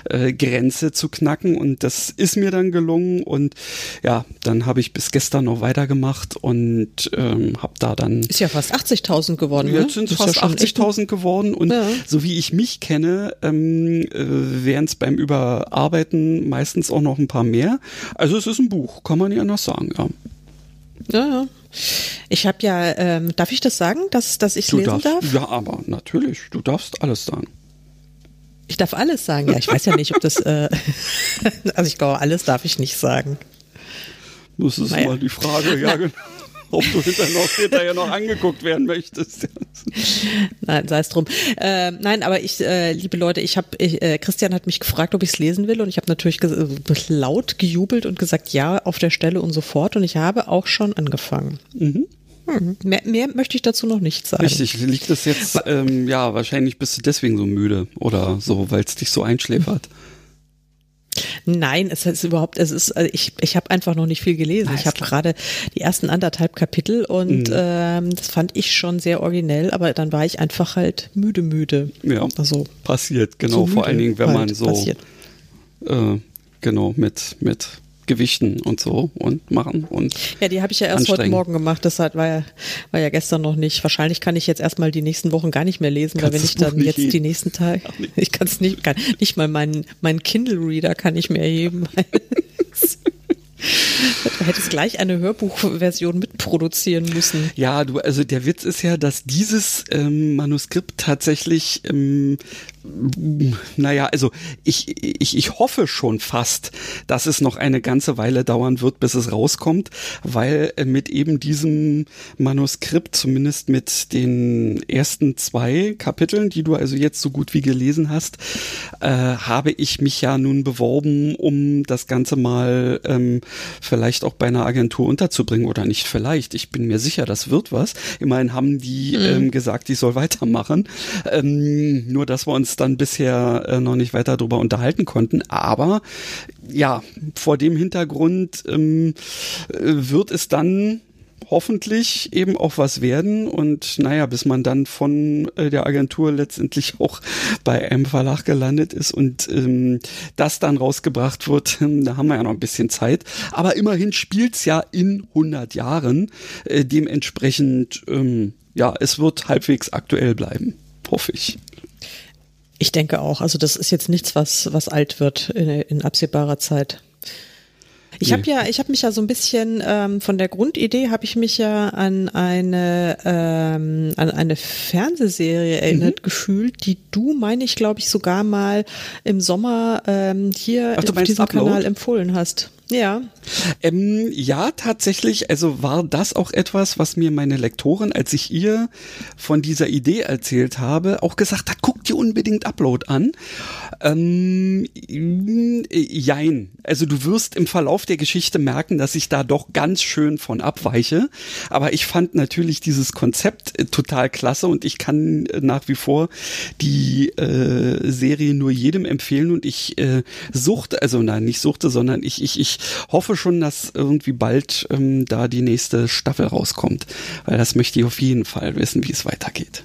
äh, Grenze zu knacken und das das ist mir dann gelungen und ja, dann habe ich bis gestern noch weitergemacht und ähm, habe da dann. Ist ja fast 80.000 geworden. Jetzt ne? sind es fast ja 80.000 geworden und ja. so wie ich mich kenne, ähm, äh, wären es beim Überarbeiten meistens auch noch ein paar mehr. Also es ist ein Buch, kann man nicht anders sagen. Ja. Ja, ja. Ich habe ja, ähm, darf ich das sagen, dass, dass ich lesen darfst, darf? Ja, aber natürlich, du darfst alles sagen. Ich darf alles sagen. Ja, ich weiß ja nicht, ob das. Äh, also ich glaube, alles darf ich nicht sagen. Das ist naja. mal die Frage, ja, genau. Ob du hinterher noch, hinterher noch angeguckt werden möchtest. nein, sei es drum. Äh, nein, aber ich, äh, liebe Leute, ich habe, äh, Christian hat mich gefragt, ob ich es lesen will und ich habe natürlich laut gejubelt und gesagt, ja, auf der Stelle und sofort und ich habe auch schon angefangen. Mhm. Hm, mehr, mehr, möchte ich dazu noch nicht sagen. Richtig, liegt das jetzt, ähm, ja, wahrscheinlich bist du deswegen so müde oder so, weil es dich so einschläfert. Nein, es ist überhaupt, es ist, also ich, ich habe einfach noch nicht viel gelesen. Na, ich habe gerade die ersten anderthalb Kapitel und Mhm. ähm, das fand ich schon sehr originell, aber dann war ich einfach halt müde, müde. Ja, Also passiert, genau. so vor allen Dingen, wenn halt man so, äh, genau, mit, mit Gewichten und so und machen und Ja, die habe ich ja erst heute. Morgen gemacht. Das hat, war, ja, war ja gestern noch nicht. Wahrscheinlich kann ich jetzt erstmal die nächsten Wochen gar nicht mehr lesen, weil Kannst wenn das ich dann jetzt heben. die nächsten Tage, ich kann es nicht, kann nicht mal meinen meinen Kindle Reader kann ich mehr heben. Du hättest gleich eine Hörbuchversion mitproduzieren müssen. Ja, du, also der Witz ist ja, dass dieses ähm, Manuskript tatsächlich, ähm, naja, also ich, ich, ich hoffe schon fast, dass es noch eine ganze Weile dauern wird, bis es rauskommt, weil äh, mit eben diesem Manuskript, zumindest mit den ersten zwei Kapiteln, die du also jetzt so gut wie gelesen hast, äh, habe ich mich ja nun beworben, um das Ganze mal ähm, vielleicht auch bei einer Agentur unterzubringen oder nicht vielleicht. Ich bin mir sicher, das wird was. Immerhin haben die ähm, gesagt, ich soll weitermachen. Ähm, nur, dass wir uns dann bisher äh, noch nicht weiter darüber unterhalten konnten. Aber ja, vor dem Hintergrund ähm, äh, wird es dann hoffentlich eben auch was werden und naja, bis man dann von äh, der Agentur letztendlich auch bei einem Verlag gelandet ist und ähm, das dann rausgebracht wird, da haben wir ja noch ein bisschen Zeit. Aber immerhin spielt's ja in 100 Jahren. Äh, dementsprechend, ähm, ja, es wird halbwegs aktuell bleiben, hoffe ich. Ich denke auch. Also das ist jetzt nichts, was, was alt wird in, in absehbarer Zeit. Ich Nee. habe ja, ich habe mich ja so ein bisschen ähm, von der Grundidee habe ich mich ja an eine ähm, an eine Fernsehserie Mhm. erinnert gefühlt, die du, meine ich, glaube ich, sogar mal im Sommer ähm, hier Ach, auf diesem Upload? Kanal empfohlen hast. Ja, Ähm, ja, tatsächlich, also war das auch etwas, was mir meine Lektorin, als ich ihr von dieser Idee erzählt habe, auch gesagt hat, guck dir unbedingt Upload an. Ähm, äh, jein. Also du wirst im Verlauf der Geschichte merken, dass ich da doch ganz schön von abweiche. Aber ich fand natürlich dieses Konzept äh, total klasse und ich kann äh, nach wie vor die äh, Serie nur jedem empfehlen und ich äh, suchte, also nein, nicht suchte, sondern ich, ich, ich hoffe schon, dass irgendwie bald ähm, da die nächste Staffel rauskommt, weil das möchte ich auf jeden Fall wissen, wie es weitergeht.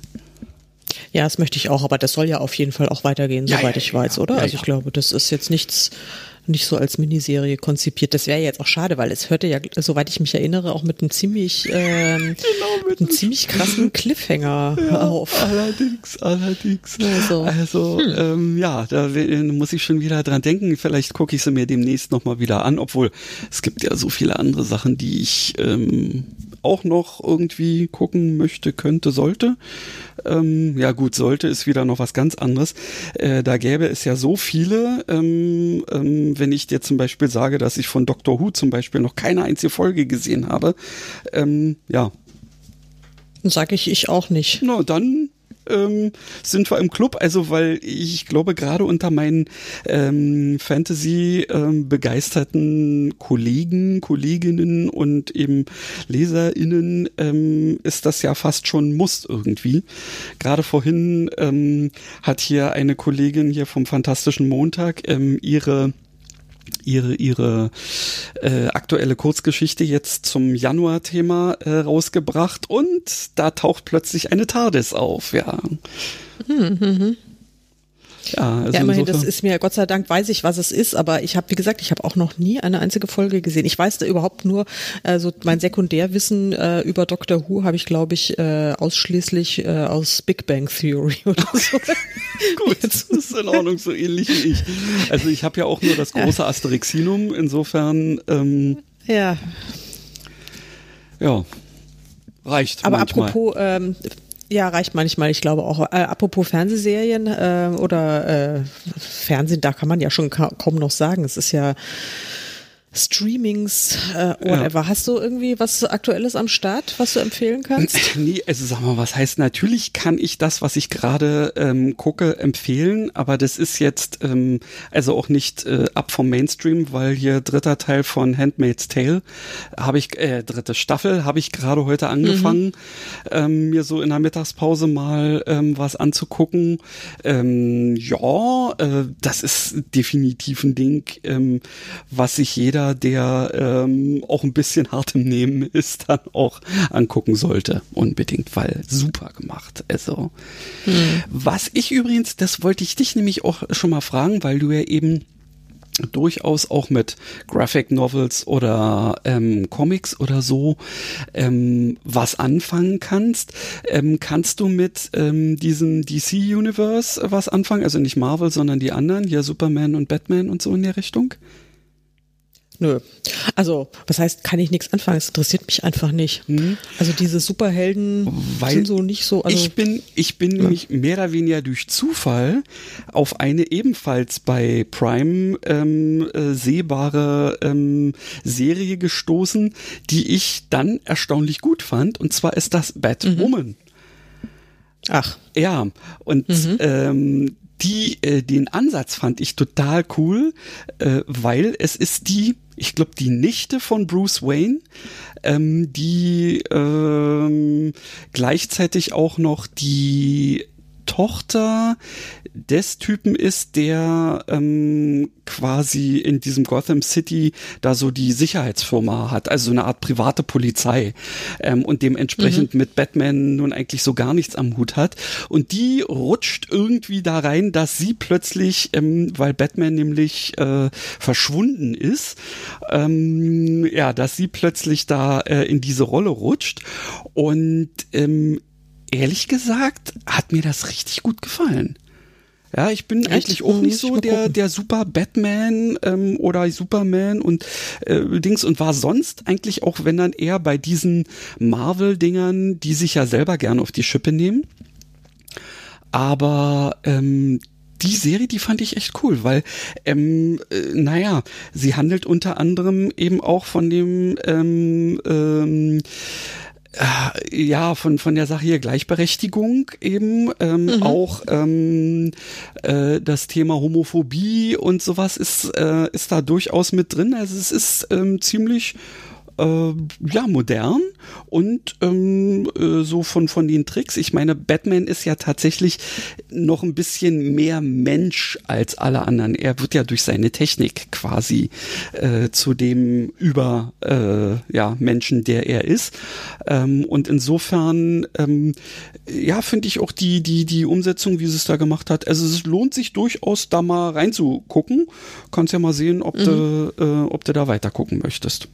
Ja, das möchte ich auch, aber das soll ja auf jeden Fall auch weitergehen, Ja, soweit ja, ich ja, weiß, ja. oder? Ja, also ja. ich glaube, das ist jetzt nichts nicht so als Miniserie konzipiert. Das wäre jetzt auch schade, weil es hörte ja, soweit ich mich erinnere, auch mit einem ziemlich, ähm, Genau, mit einem ziemlich krassen Cliffhanger auf. Allerdings, allerdings. Also, Also, ähm, ja, da we- muss ich schon wieder dran denken. Vielleicht gucke ich sie mir demnächst nochmal wieder an, obwohl es gibt ja so viele andere Sachen, die ich ähm, auch noch irgendwie gucken möchte, könnte, sollte. Ähm, ja gut, sollte ist wieder noch was ganz anderes. Äh, da gäbe es ja so viele, ähm, ähm, wenn ich dir zum Beispiel sage, dass ich von Doctor Who zum Beispiel noch keine einzige Folge gesehen habe. Ähm, ja, Sag ich ich auch nicht. na, dann ähm, sind wir im Club. Also, weil ich glaube, gerade unter meinen ähm, Fantasy-begeisterten Kollegen, Kolleginnen und eben LeserInnen ähm, ist das ja fast schon Muss irgendwie. Gerade vorhin ähm, hat hier eine Kollegin hier vom Fantastischen Montag ähm, ihre ihre ihre äh, aktuelle Kurzgeschichte jetzt zum Januar-Thema äh, rausgebracht und da taucht plötzlich eine TARDIS auf, ja. Ja, also ja, immerhin, das ist mir, Gott sei Dank weiß ich, was es ist, aber ich habe, wie gesagt, ich habe auch noch nie eine einzige Folge gesehen. Ich weiß da überhaupt nur, also mein Sekundärwissen äh, über Doctor Who habe ich, glaube ich, äh, ausschließlich äh, aus Big Bang Theory oder so. Gut, das ist in Ordnung, so ähnlich wie ich. Also ich habe ja auch nur das große Asterixinum, insofern, ähm, ja, ja, reicht aber manchmal. apropos, ähm, ja, reicht manchmal, ich glaube auch. Äh, apropos Fernsehserien äh, oder äh, Fernsehen, da kann man ja schon ka kaum noch sagen. Es ist ja Streamings, äh, whatever. Ja. Hast du irgendwie was Aktuelles am Start, was du empfehlen kannst? Nee, also sag mal, was heißt, natürlich kann ich das, was ich gerade ähm, gucke, empfehlen, aber das ist jetzt ähm, also auch nicht äh, ab vom Mainstream, weil hier dritter Teil von Handmaid's Tale habe ich, äh, dritte Staffel habe ich gerade heute angefangen, mhm. ähm, mir so in der Mittagspause mal ähm, was anzugucken. Ähm, ja, äh, das ist definitiv ein Ding, ähm, was sich jeder der ähm, auch ein bisschen hart im Nehmen ist, dann auch angucken sollte. Unbedingt, weil super gemacht. Also, hm. was ich übrigens, das wollte ich dich nämlich auch schon mal fragen, weil du ja eben durchaus auch mit Graphic Novels oder ähm, Comics oder so ähm, was anfangen kannst. Ähm, kannst du mit ähm, diesem DC Universe was anfangen? Also nicht Marvel, sondern die anderen, ja Superman und Batman und so in der Richtung? Nö. Also, was heißt, kann ich nichts anfangen? Es interessiert mich einfach nicht. Mhm. Also diese Superhelden Weil sind so nicht so. Also, ich bin, ich bin ja. nämlich mehr oder weniger durch Zufall auf eine ebenfalls bei Prime ähm, äh, sehbare ähm, Serie gestoßen, die ich dann erstaunlich gut fand. Und zwar ist das Batwoman. Mhm. Ach. Ja, und mhm. ähm, die, äh, den Ansatz fand ich total cool, äh, weil es ist die, ich glaube, die Nichte von Bruce Wayne, ähm, die ähm, gleichzeitig auch noch die Tochter des Typen ist, der ähm, quasi in diesem Gotham City da so die Sicherheitsfirma hat, also so eine Art private Polizei ähm, und dementsprechend mhm. mit Batman nun eigentlich so gar nichts am Hut hat. Und die rutscht irgendwie da rein, dass sie plötzlich, ähm, weil Batman nämlich äh, verschwunden ist, ähm, ja, dass sie plötzlich da äh, in diese Rolle rutscht und ähm, ehrlich gesagt hat mir das richtig gut gefallen. Ja, ich bin Echt? eigentlich auch nicht so der, der super Batman ähm, oder Superman und äh, Dings und war sonst eigentlich auch, wenn dann eher bei diesen Marvel-Dingern, die sich ja selber gerne auf die Schippe nehmen. Aber ähm, die Serie, die fand ich echt cool, weil, ähm, äh, naja, sie handelt unter anderem eben auch von dem ähm, ähm, äh, ja, von, von der Sache hier Gleichberechtigung eben, ähm, mhm. auch ähm, äh, das Thema Homophobie und sowas ist, äh, ist da durchaus mit drin. Also es ist ähm, ziemlich äh, ja modern und ähm, äh, so von von den Tricks. Ich meine, Batman ist ja tatsächlich noch ein bisschen mehr Mensch als alle anderen. Er wird ja durch seine Technik quasi äh, zu dem über äh, ja Menschen, der er ist. Ähm, und insofern ähm, ja finde ich auch die die die Umsetzung, wie sie es da gemacht hat. Also es lohnt sich durchaus da mal reinzugucken. Kannst ja mal sehen, ob mhm. du äh, ob du da weiter gucken möchtest.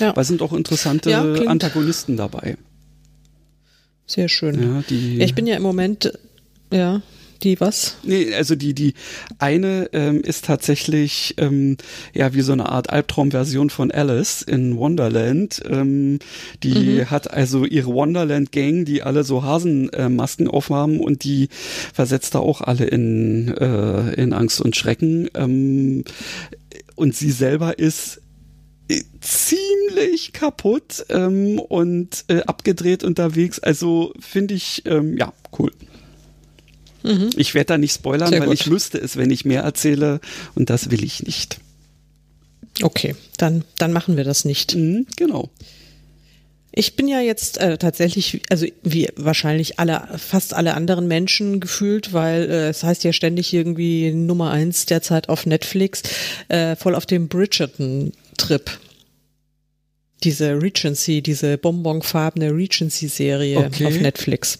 Ja. Weil sind auch interessante ja, Antagonisten dabei. Sehr schön. Ja, die, ich bin ja im Moment, ja, die was? Nee, also die, die eine ähm, ist tatsächlich ähm, ja wie so eine Art Albtraumversion von Alice in Wonderland. Ähm, die mhm. hat also ihre Wonderland-Gang, die alle so Hasenmasken äh, aufhaben und die versetzt da auch alle in, äh, in Angst und Schrecken. Ähm, und sie selber ist ziemlich kaputt ähm, und äh, abgedreht unterwegs. Also finde ich, ähm, ja, cool. Mhm. Ich werde da nicht spoilern, Sehr weil gut. ich müsste es, wenn ich mehr erzähle und das will ich nicht. Okay, dann, dann machen wir das nicht. Mhm, genau. Ich bin ja jetzt äh, tatsächlich, also wie wahrscheinlich alle, fast alle anderen Menschen gefühlt, weil äh, es heißt ja ständig irgendwie Nummer eins derzeit auf Netflix, äh, voll auf dem Bridgerton-Trip. Diese Regency, diese bonbonfarbene Regency-Serie okay. auf Netflix.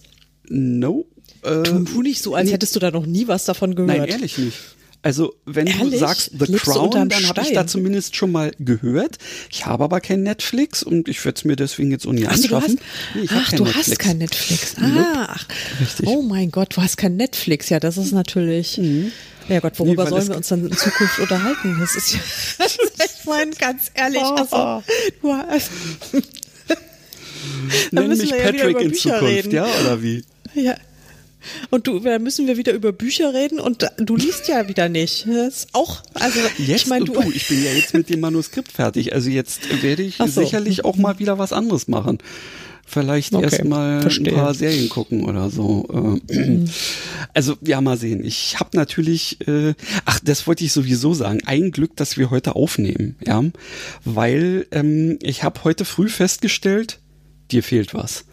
No. Äh, tu, tu nicht so, als hättest du da noch nie was davon gehört. Nein, ehrlich nicht. Also wenn Ehrlich? du sagst The Lebst Crown, dann habe ich da zumindest schon mal gehört. Ich habe aber kein Netflix und ich werde es mir deswegen jetzt auch nie ach, anschaffen. Du hast, nee, ach, du Netflix. hast kein Netflix. Ah, ach, Richtig. oh mein Gott, du hast kein Netflix. Ja, das ist natürlich. Mhm. Ja Gott, worüber nee, sollen wir uns dann in Zukunft unterhalten? Das ist ja, ich meine ganz ehrlich, oh. also du hast, Nenn mich Patrick ja in Zukunft, reden. ja oder wie? Ja, Und du, da müssen wir wieder über Bücher reden und du liest ja wieder nicht. Das ist auch, also jetzt, ich meine, du, du, ich bin ja jetzt mit dem Manuskript fertig. Also jetzt werde ich so. sicherlich auch mal wieder was anderes machen. Vielleicht okay, erstmal ein paar Serien gucken oder so. Äh, also ja, mal sehen. Ich habe natürlich, äh, ach, das wollte ich sowieso sagen. Ein Glück, dass wir heute aufnehmen, ja, weil ähm, ich habe heute früh festgestellt, dir fehlt was.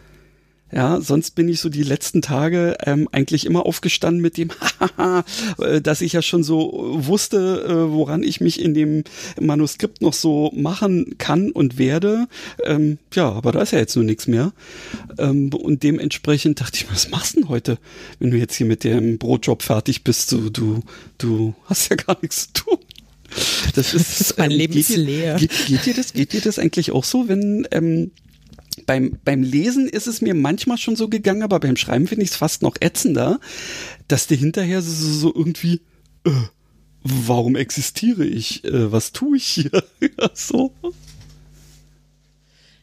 Ja, sonst bin ich so die letzten Tage ähm, eigentlich immer aufgestanden mit dem, äh, dass ich ja schon so wusste, äh, woran ich mich in dem Manuskript noch so machen kann und werde. Ähm, ja, aber da ist ja jetzt nur nichts mehr. Ähm, und dementsprechend dachte ich mir, was machst du denn heute, wenn du jetzt hier mit dem Brotjob fertig bist? Du, du, du hast ja gar nichts zu tun. Das ist, das ist mein Leben geht, leer. Geht, geht, dir das, geht dir das eigentlich auch so, wenn ähm, beim, beim Lesen ist es mir manchmal schon so gegangen, aber beim Schreiben finde ich es fast noch ätzender, dass dir hinterher so, so irgendwie, äh, warum existiere ich? Äh, was tue ich hier? so.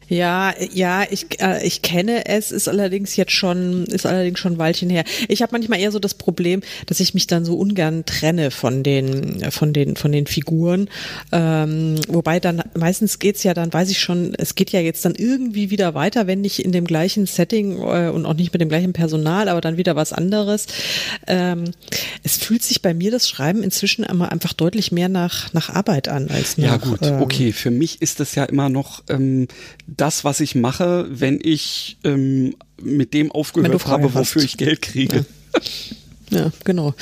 Ja, ja, ich, äh, ich kenne es, ist allerdings jetzt schon, ist allerdings schon ein Weilchen her. Ich habe manchmal eher so das Problem, dass ich mich dann so ungern trenne von den, von den, von den Figuren. Ähm, wobei dann meistens geht's ja, dann weiß ich schon, es geht ja jetzt dann irgendwie wieder weiter, wenn nicht in dem gleichen Setting äh, und auch nicht mit dem gleichen Personal, aber dann wieder was anderes. Ähm, es fühlt sich bei mir das Schreiben inzwischen immer einfach deutlich mehr nach, nach Arbeit an als nach. Ja gut, ähm, okay. Für mich ist das ja immer noch ähm, das, was ich mache, wenn ich ähm, mit dem aufgehört habe, wofür ich Geld kriege. Ja. Ja, genau.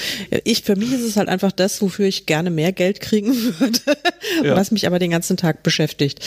Ich, für mich ist es halt einfach das, wofür ich gerne mehr Geld kriegen würde, ja. was mich aber den ganzen Tag beschäftigt.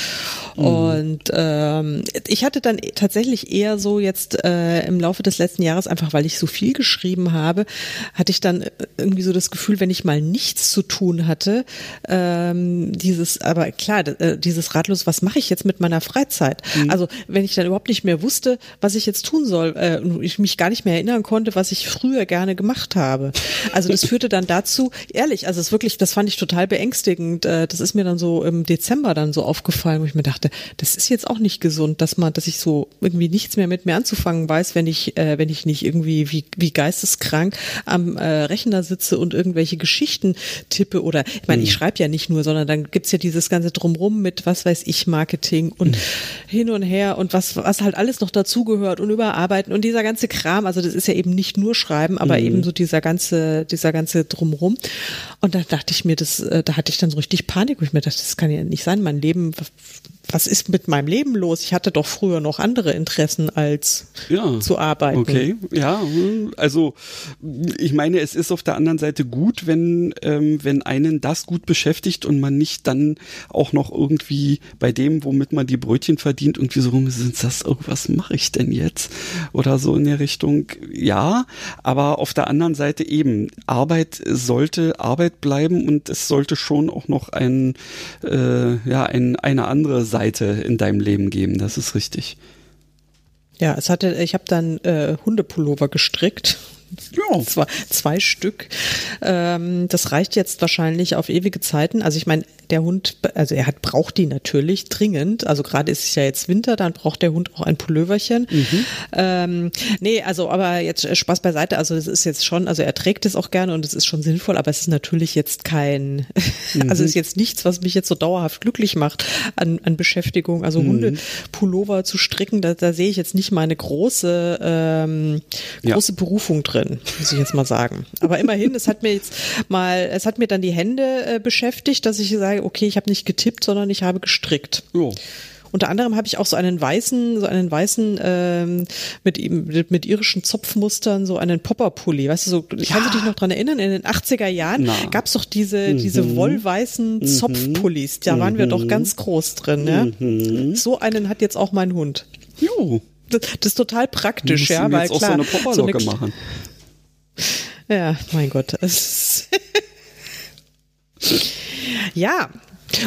Mhm. Und ähm, ich hatte dann tatsächlich eher so jetzt äh, im Laufe des letzten Jahres, einfach weil ich so viel geschrieben habe, hatte ich dann irgendwie so das Gefühl, wenn ich mal nichts zu tun hatte, ähm, dieses, aber klar, äh, dieses ratlos, was mache ich jetzt mit meiner Freizeit? Mhm. Also wenn ich dann überhaupt nicht mehr wusste, was ich jetzt tun soll, äh, ich mich gar nicht mehr erinnern konnte, was ich früher gerne gemacht gemacht habe. Also das führte dann dazu, ehrlich, also es wirklich, das fand ich total beängstigend. Äh, das ist mir dann so im Dezember dann so aufgefallen, wo ich mir dachte, das ist jetzt auch nicht gesund, dass man, dass ich so irgendwie nichts mehr mit mir anzufangen weiß, wenn ich, äh, wenn ich nicht irgendwie wie, wie geisteskrank am äh, Rechner sitze und irgendwelche Geschichten tippe oder, ich meine, ich mhm. schreibe ja nicht nur, sondern dann gibt's ja dieses ganze Drumrum mit, was weiß ich, Marketing und mhm. hin und her und was, was halt alles noch dazugehört und überarbeiten und dieser ganze Kram. Also das ist ja eben nicht nur Schreiben, aber mhm. eben so dieser ganze, dieser ganze Drumrum. Und da dachte ich mir, das, äh, da hatte ich dann so richtig Panik, wo ich mir dachte, das kann ja nicht sein, mein Leben was ist mit meinem Leben los? Ich hatte doch früher noch andere Interessen als ja, zu arbeiten. Okay, ja, also ich meine, es ist auf der anderen Seite gut, wenn ähm, wenn einen das gut beschäftigt und man nicht dann auch noch irgendwie bei dem, womit man die Brötchen verdient, irgendwie so rum sind das, oh, was mache ich denn jetzt? Oder so in der Richtung. Ja, aber auf der anderen Seite eben Arbeit sollte Arbeit bleiben und es sollte schon auch noch ein äh, ja ein eine andere Seite Seite in deinem Leben geben, das ist richtig. Ja, es hatte, ich habe dann äh, Hundepullover gestrickt ja. Zwei, zwei Stück. Ähm, das reicht jetzt wahrscheinlich auf ewige Zeiten. Also ich meine, der Hund, also er hat, braucht die natürlich dringend. Also gerade ist es ja jetzt Winter, dann braucht der Hund auch ein Pulloverchen. Mhm. Ähm, nee, also aber jetzt äh, Spaß beiseite. Also es ist jetzt schon, also er trägt es auch gerne und es ist schon sinnvoll, aber es ist natürlich jetzt kein, mhm. also es ist jetzt nichts, was mich jetzt so dauerhaft glücklich macht an, an Beschäftigung. Also mhm. Hundepullover zu stricken, da, da sehe ich jetzt nicht meine große, ähm, große ja. Berufung drin drin, muss ich jetzt mal sagen. Aber immerhin, es hat mir jetzt mal, es hat mir dann die Hände äh, beschäftigt, dass ich sage, okay, ich habe nicht getippt, sondern ich habe gestrickt. Jo. Unter anderem habe ich auch so einen weißen, so einen weißen ähm, mit, mit, mit irischen Zopfmustern, so einen Popperpulli. Weißt du, so, ja. kannst du dich noch dran erinnern? In den 80er Jahren Na. gab's doch diese, mhm. diese wollweißen mhm. Zopfpullis. Da mhm. waren wir doch mhm. ganz groß drin. Ja? Mhm. So einen hat jetzt auch mein Hund. Jo. Das, das ist total praktisch, ja, weil klar. Auch so eine so eine, machen. Ja, mein Gott. ja.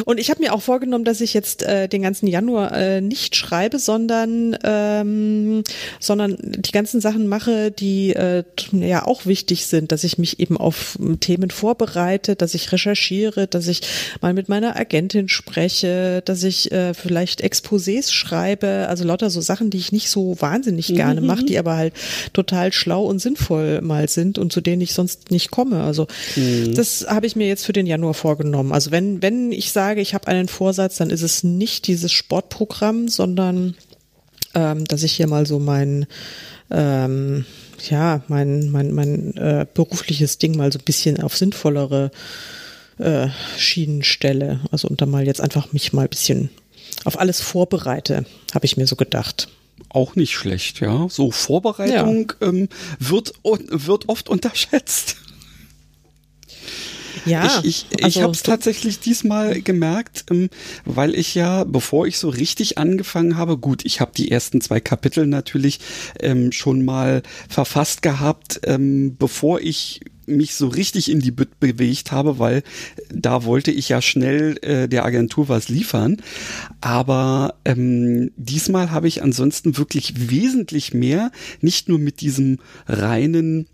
Und ich habe mir auch vorgenommen, dass ich jetzt äh, den ganzen Januar äh, nicht schreibe, sondern ähm, sondern die ganzen Sachen mache, die äh, ja auch wichtig sind, dass ich mich eben auf Themen vorbereite, dass ich recherchiere, dass ich mal mit meiner Agentin spreche, dass ich äh, vielleicht Exposés schreibe, also lauter so Sachen, die ich nicht so wahnsinnig gerne Mhm. mache, die aber halt total schlau und sinnvoll mal sind und zu denen ich sonst nicht komme. Also Mhm. das habe ich mir jetzt für den Januar vorgenommen. Also wenn wenn ich sage, ich habe einen Vorsatz, dann ist es nicht dieses Sportprogramm, sondern ähm, dass ich hier mal so mein ähm, ja mein mein mein äh, berufliches Ding mal so ein bisschen auf sinnvollere äh, Schienen stelle. Also und dann mal jetzt einfach mich mal ein bisschen auf alles vorbereite, habe ich mir so gedacht. Auch nicht schlecht, ja. So Vorbereitung ähm, wird, wird oft unterschätzt. Ja, ich ich, also ich habe es tatsächlich diesmal gemerkt, ähm, weil ich ja, bevor ich so richtig angefangen habe, gut, ich habe die ersten zwei Kapitel natürlich ähm, schon mal verfasst gehabt, ähm, bevor ich mich so richtig in die Bütt bewegt habe, weil da wollte ich ja schnell äh, der Agentur was liefern. Aber ähm, diesmal habe ich ansonsten wirklich wesentlich mehr, nicht nur mit diesem reinen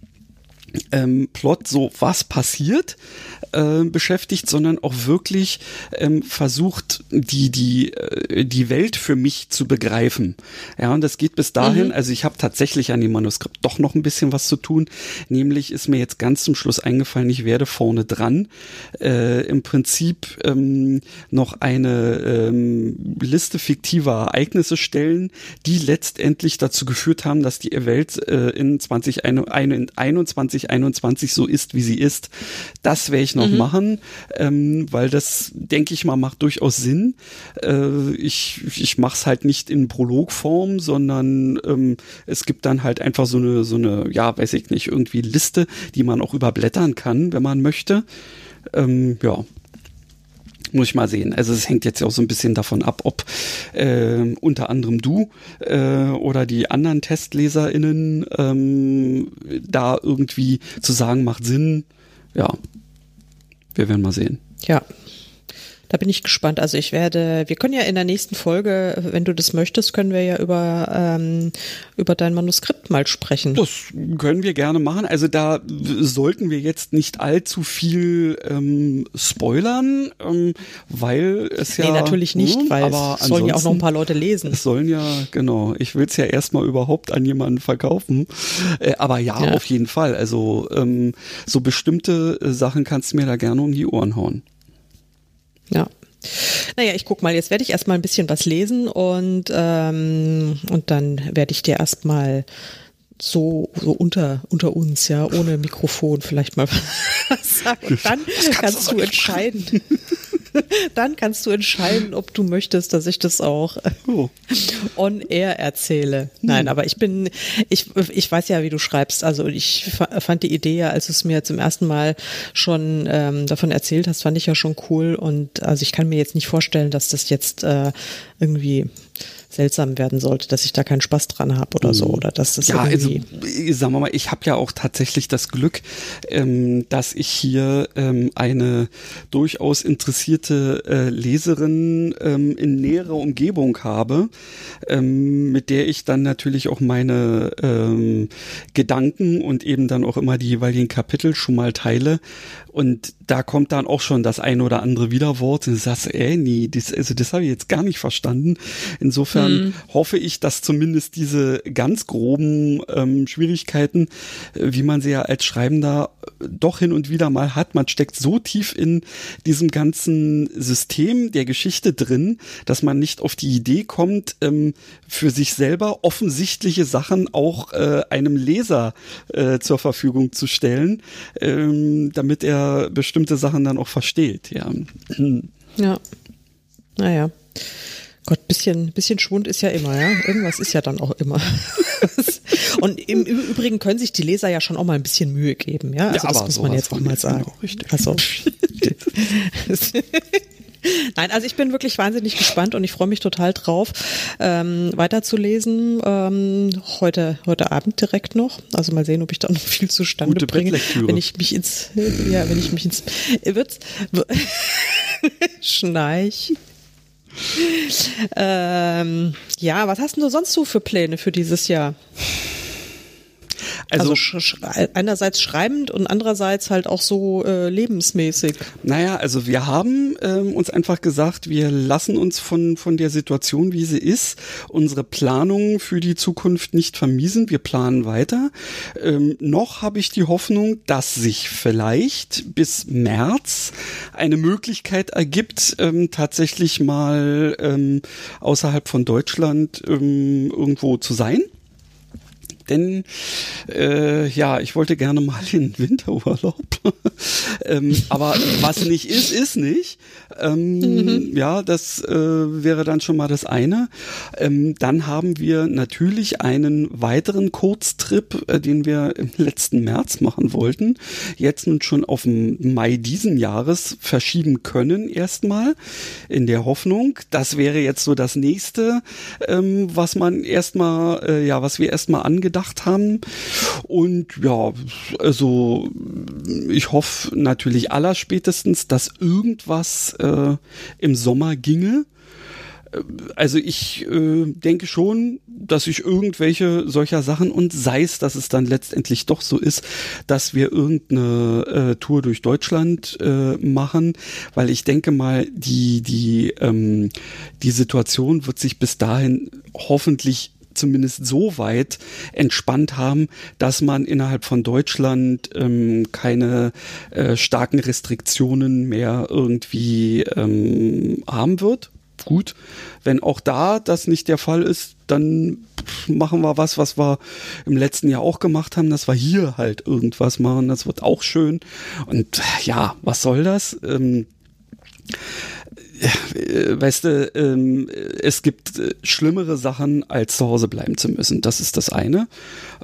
ähm, Plot, so was passiert, äh, beschäftigt, sondern auch wirklich ähm, versucht, die, die, äh, die Welt für mich zu begreifen. Ja, und das geht bis dahin, also ich habe tatsächlich an dem Manuskript doch noch ein bisschen was zu tun, nämlich ist mir jetzt ganz zum Schluss eingefallen, ich werde vorne dran äh, im Prinzip ähm, noch eine ähm, Liste fiktiver Ereignisse stellen, die letztendlich dazu geführt haben, dass die Welt äh, in 2021 2021 so ist, wie sie ist. Das werde ich noch machen, ähm, weil das, denke ich mal, macht durchaus Sinn. Äh, ich ich mache es halt nicht in Prologform, sondern ähm, es gibt dann halt einfach so eine, so eine, ja, weiß ich nicht, irgendwie Liste, die man auch überblättern kann, wenn man möchte. Ähm, ja, muss ich mal sehen. Also es hängt jetzt ja auch so ein bisschen davon ab, ob äh, unter anderem du äh, oder die anderen TestleserInnen ähm, da irgendwie zu sagen, macht Sinn. Ja, wir werden mal sehen. Ja. Da bin ich gespannt. Also ich werde, wir können ja in der nächsten Folge, wenn du das möchtest, können wir ja über, ähm, über dein Manuskript mal sprechen. Das können wir gerne machen. Also da sollten wir jetzt nicht allzu viel ähm, spoilern, ähm, weil es ja. nee, natürlich nicht, hm, weil aber es sollen ja auch noch ein paar Leute lesen. Es sollen ja, genau, ich will es ja erstmal überhaupt an jemanden verkaufen. Äh, aber ja, Ja. auf jeden Fall. Also ähm, so bestimmte äh, Sachen kannst du mir da gerne um die Ohren hauen. Ja. Naja, ich guck mal, jetzt werde ich erstmal ein bisschen was lesen und, ähm, und dann werde ich dir erstmal so, so unter, unter uns, ja, ohne Mikrofon vielleicht mal was sagen. Und dann kannst du entscheiden. Dann kannst du entscheiden, ob du möchtest, dass ich das auch Oh. on air erzähle. Nein, aber ich bin, ich, ich weiß ja, wie du schreibst. Also ich fa- fand die Idee ja, als du es mir zum ersten Mal schon ähm, davon erzählt hast, fand ich ja schon cool. Und also ich kann mir jetzt nicht vorstellen, dass das jetzt äh, irgendwie seltsam werden sollte, dass ich da keinen Spaß dran habe oder so. Oder dass das Ja, also äh, sagen wir mal, ich habe ja auch tatsächlich das Glück, ähm, dass ich hier ähm, eine durchaus interessierte äh, Leserin ähm, in näherer Umgebung habe, ähm, mit der ich dann natürlich auch meine ähm, Gedanken und eben dann auch immer die jeweiligen Kapitel schon mal teile. Und da kommt dann auch schon das ein oder andere Widerwort und du sagst, ey, nee, das, also das habe ich jetzt gar nicht verstanden. Insofern hoffe ich, dass zumindest diese ganz groben ähm, Schwierigkeiten, äh, wie man sie ja als Schreibender äh, doch hin und wieder mal hat, man steckt so tief in diesem ganzen System der Geschichte drin, dass man nicht auf die Idee kommt, ähm, für sich selber offensichtliche Sachen auch äh, einem Leser äh, zur Verfügung zu stellen, ähm, damit er bestimmte Sachen dann auch versteht. Ja. Ja. Naja. Gott, bisschen, bisschen Schwund ist ja immer, ja. Irgendwas ist ja dann auch immer. Und im Übrigen können sich die Leser ja schon auch mal ein bisschen Mühe geben, ja. Also Ja, das muss man jetzt auch mal sagen. genau, richtig. Also. Nein, also ich bin wirklich wahnsinnig gespannt und ich freue mich total drauf, ähm, weiterzulesen. Ähm, heute, heute Abend direkt noch. Also mal sehen, ob ich da noch viel zustande Gute bringe. Wenn ich mich ins, ja, wenn ich mich ins, wird's, Schnarch. Ähm, ja, was hast denn du sonst so für Pläne für dieses Jahr? Also, also sch einerseits schreibend und andererseits halt auch so äh, lebensmäßig. Naja, also wir haben ähm, uns einfach gesagt, wir lassen uns von, von der Situation, wie sie ist, unsere Planung für die Zukunft nicht vermiesen. Wir planen weiter. Ähm, noch habe ich die Hoffnung, dass sich vielleicht bis März eine Möglichkeit ergibt, ähm, tatsächlich mal ähm, außerhalb von Deutschland ähm, irgendwo zu sein denn äh, ja, ich wollte gerne mal in Winterurlaub. ähm, aber was nicht ist, ist nicht. Ähm, mhm. Ja, das äh, wäre dann schon mal das eine. Ähm, dann haben wir natürlich einen weiteren Kurztrip, äh, den wir im letzten März machen wollten, jetzt nun schon auf den Mai diesen Jahres verschieben können erstmal, in der Hoffnung. Das wäre jetzt so das nächste, ähm, was man erstmal, äh, ja, was wir erstmal angedacht haben. Und ja, also ich hoffe natürlich allerspätestens, dass irgendwas äh, im Sommer ginge. Äh, also ich äh, denke schon, dass ich irgendwelche solcher Sachen und sei es, dass es dann letztendlich doch so ist, dass wir irgendeine äh, Tour durch Deutschland äh, machen, weil ich denke mal, die die ähm, die Situation wird sich bis dahin hoffentlich zumindest so weit entspannt haben, dass man innerhalb von Deutschland ähm, keine äh, starken Restriktionen mehr irgendwie ähm, haben wird. Gut, wenn auch da das nicht der Fall ist, dann machen wir was, was wir im letzten Jahr auch gemacht haben, dass wir hier halt irgendwas machen. Das wird auch schön. Und ja, was soll das? Ähm, äh, weißt du, ähm, es gibt äh, schlimmere Sachen, als zu Hause bleiben zu müssen. Das ist das eine.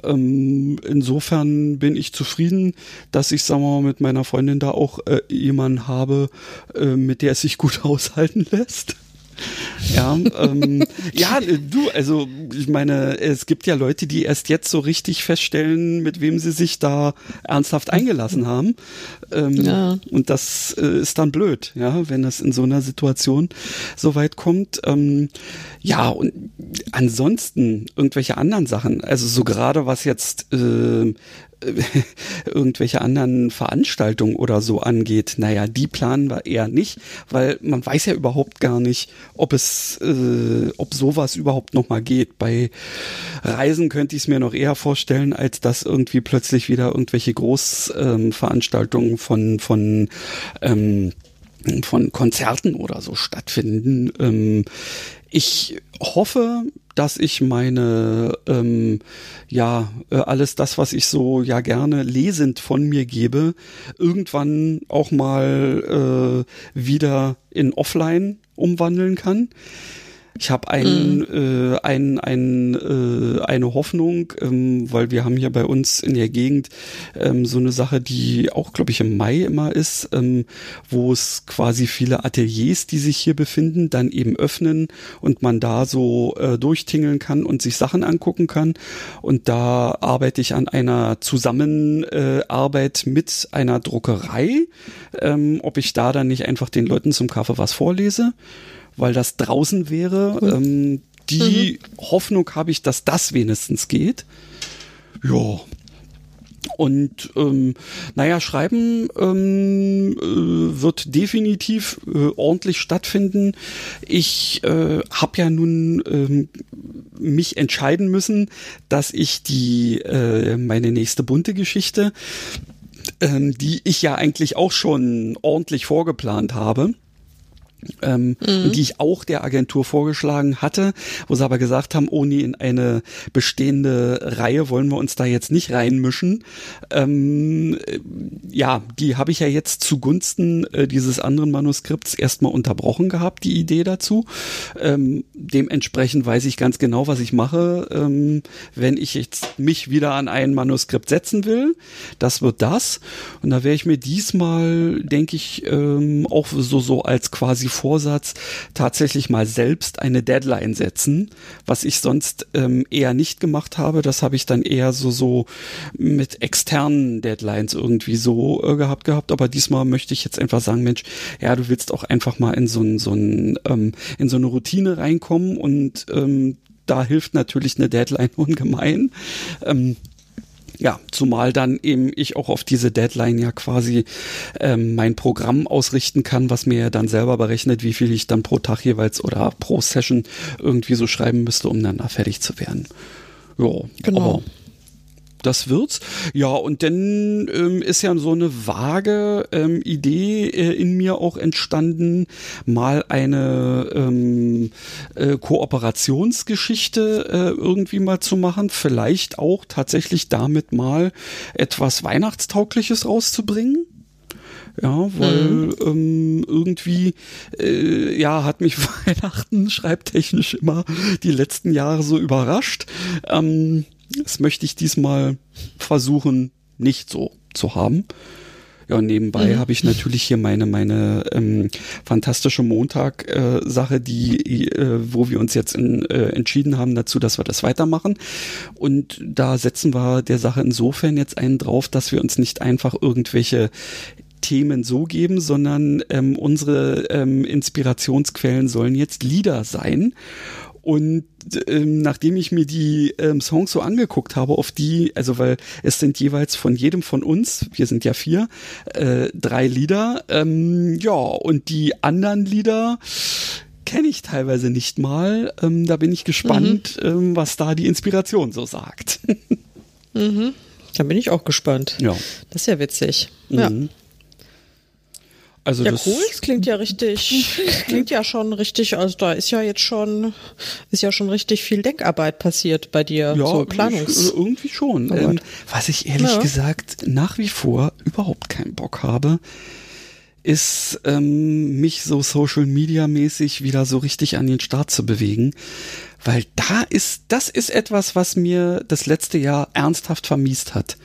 Ähm, insofern bin ich zufrieden, dass ich, sagen wir mal, mit meiner Freundin da auch äh, jemanden habe, äh, mit der es sich gut aushalten lässt. Ja, ähm, ja, du, also ich meine, es gibt ja Leute, die erst jetzt so richtig feststellen, mit wem sie sich da ernsthaft eingelassen haben. Ähm, ja. Und das äh, ist dann blöd, ja, wenn es in so einer Situation so weit kommt. Ähm, ja, und ansonsten irgendwelche anderen Sachen, also so gerade was jetzt äh, irgendwelche anderen Veranstaltungen oder so angeht, naja, die planen wir eher nicht, weil man weiß ja überhaupt gar nicht, ob es, äh, ob sowas überhaupt noch mal geht. Bei Reisen könnte ich es mir noch eher vorstellen, als dass irgendwie plötzlich wieder irgendwelche Großveranstaltungen ähm, von von ähm, von Konzerten oder so stattfinden. Ähm, ich hoffe, dass ich meine, ähm, ja, äh, alles das, was ich so ja gerne lesend von mir gebe, irgendwann auch mal äh, wieder in Offline umwandeln kann. Ich habe ein, mhm. äh, ein, ein, äh, eine Hoffnung, ähm, weil wir haben hier bei uns in der Gegend ähm, so eine Sache, die auch, glaube ich, im Mai immer ist, ähm, wo es quasi viele Ateliers, die sich hier befinden, dann eben öffnen und man da so äh, durchtingeln kann und sich Sachen angucken kann. Und da arbeite ich an einer Zusammenarbeit mit einer Druckerei, ähm, ob ich da dann nicht einfach den Leuten zum Kaffee was vorlese weil das draußen wäre. Mhm. Ähm, die mhm. Hoffnung habe ich, dass das wenigstens geht. Ja. Und ähm, naja, Schreiben ähm, äh, wird definitiv äh, ordentlich stattfinden. Ich äh, habe ja nun ähm, mich entscheiden müssen, dass ich die äh, meine nächste bunte Geschichte, ähm, die ich ja eigentlich auch schon ordentlich vorgeplant habe, ähm, mhm. die ich auch der Agentur vorgeschlagen hatte, wo sie aber gesagt haben, oh nee, in eine bestehende Reihe wollen wir uns da jetzt nicht reinmischen. Ähm, ja, die habe ich ja jetzt zugunsten äh, dieses anderen Manuskripts erstmal unterbrochen gehabt, die Idee dazu. Ähm, dementsprechend weiß ich ganz genau, was ich mache, ähm, wenn ich jetzt mich wieder an ein Manuskript setzen will. Das wird das. Und da werde ich mir diesmal, denke ich, ähm, auch so, so als quasi Vorsatz, tatsächlich mal selbst eine Deadline setzen, was ich sonst ähm, eher nicht gemacht habe. Das habe ich dann eher so so mit externen Deadlines irgendwie so äh, gehabt gehabt. Aber diesmal möchte ich jetzt einfach sagen, Mensch, ja, du willst auch einfach mal in so ein so ein ähm, in so eine Routine reinkommen und ähm, da hilft natürlich eine Deadline ungemein. Ähm, ja, zumal dann eben ich auch auf diese Deadline ja quasi ähm, mein Programm ausrichten kann, was mir dann selber berechnet, wie viel ich dann pro Tag jeweils oder pro Session irgendwie so schreiben müsste, um dann da fertig zu werden. Ja, genau. Aber das wird's. Ja, und dann ähm, ist ja so eine vage ähm, Idee äh, in mir auch entstanden, mal eine ähm, äh, Kooperationsgeschichte äh, irgendwie mal zu machen, vielleicht auch tatsächlich damit mal etwas Weihnachtstaugliches rauszubringen. Ja, weil mhm. ähm, irgendwie, äh, ja, hat mich Weihnachten schreibtechnisch immer die letzten Jahre so überrascht. Ähm, das möchte ich diesmal versuchen, nicht so zu haben. Ja, und nebenbei mhm. habe ich natürlich hier meine meine ähm, fantastische Montag-Sache, äh, die äh, wo wir uns jetzt in, äh, entschieden haben dazu, dass wir das weitermachen. Und da setzen wir der Sache insofern jetzt einen drauf, dass wir uns nicht einfach irgendwelche Themen so geben, sondern ähm, unsere ähm, Inspirationsquellen sollen jetzt Lieder sein. Und ähm, nachdem ich mir die ähm, Songs so angeguckt habe, auf die, also weil es sind jeweils von jedem von uns, wir sind ja vier, äh, drei Lieder, ähm, ja, und die anderen Lieder kenne ich teilweise nicht mal. Ähm, da bin ich gespannt, mhm. ähm, was da die Inspiration so sagt. mhm. Da bin ich auch gespannt. Ja. Das ist ja witzig. Mhm. Ja. Also ja, das cool, es klingt ja richtig, klingt ja schon richtig, also da ist ja jetzt schon, ist ja schon richtig viel Denkarbeit passiert bei dir, ja, so Planungs. Ich, irgendwie schon. Ähm, was ich ehrlich ja. gesagt nach wie vor überhaupt keinen Bock habe, ist ähm, mich so Social Media mäßig wieder so richtig an den Start zu bewegen, weil da ist, das ist etwas, was mir das letzte Jahr ernsthaft vermiest hat.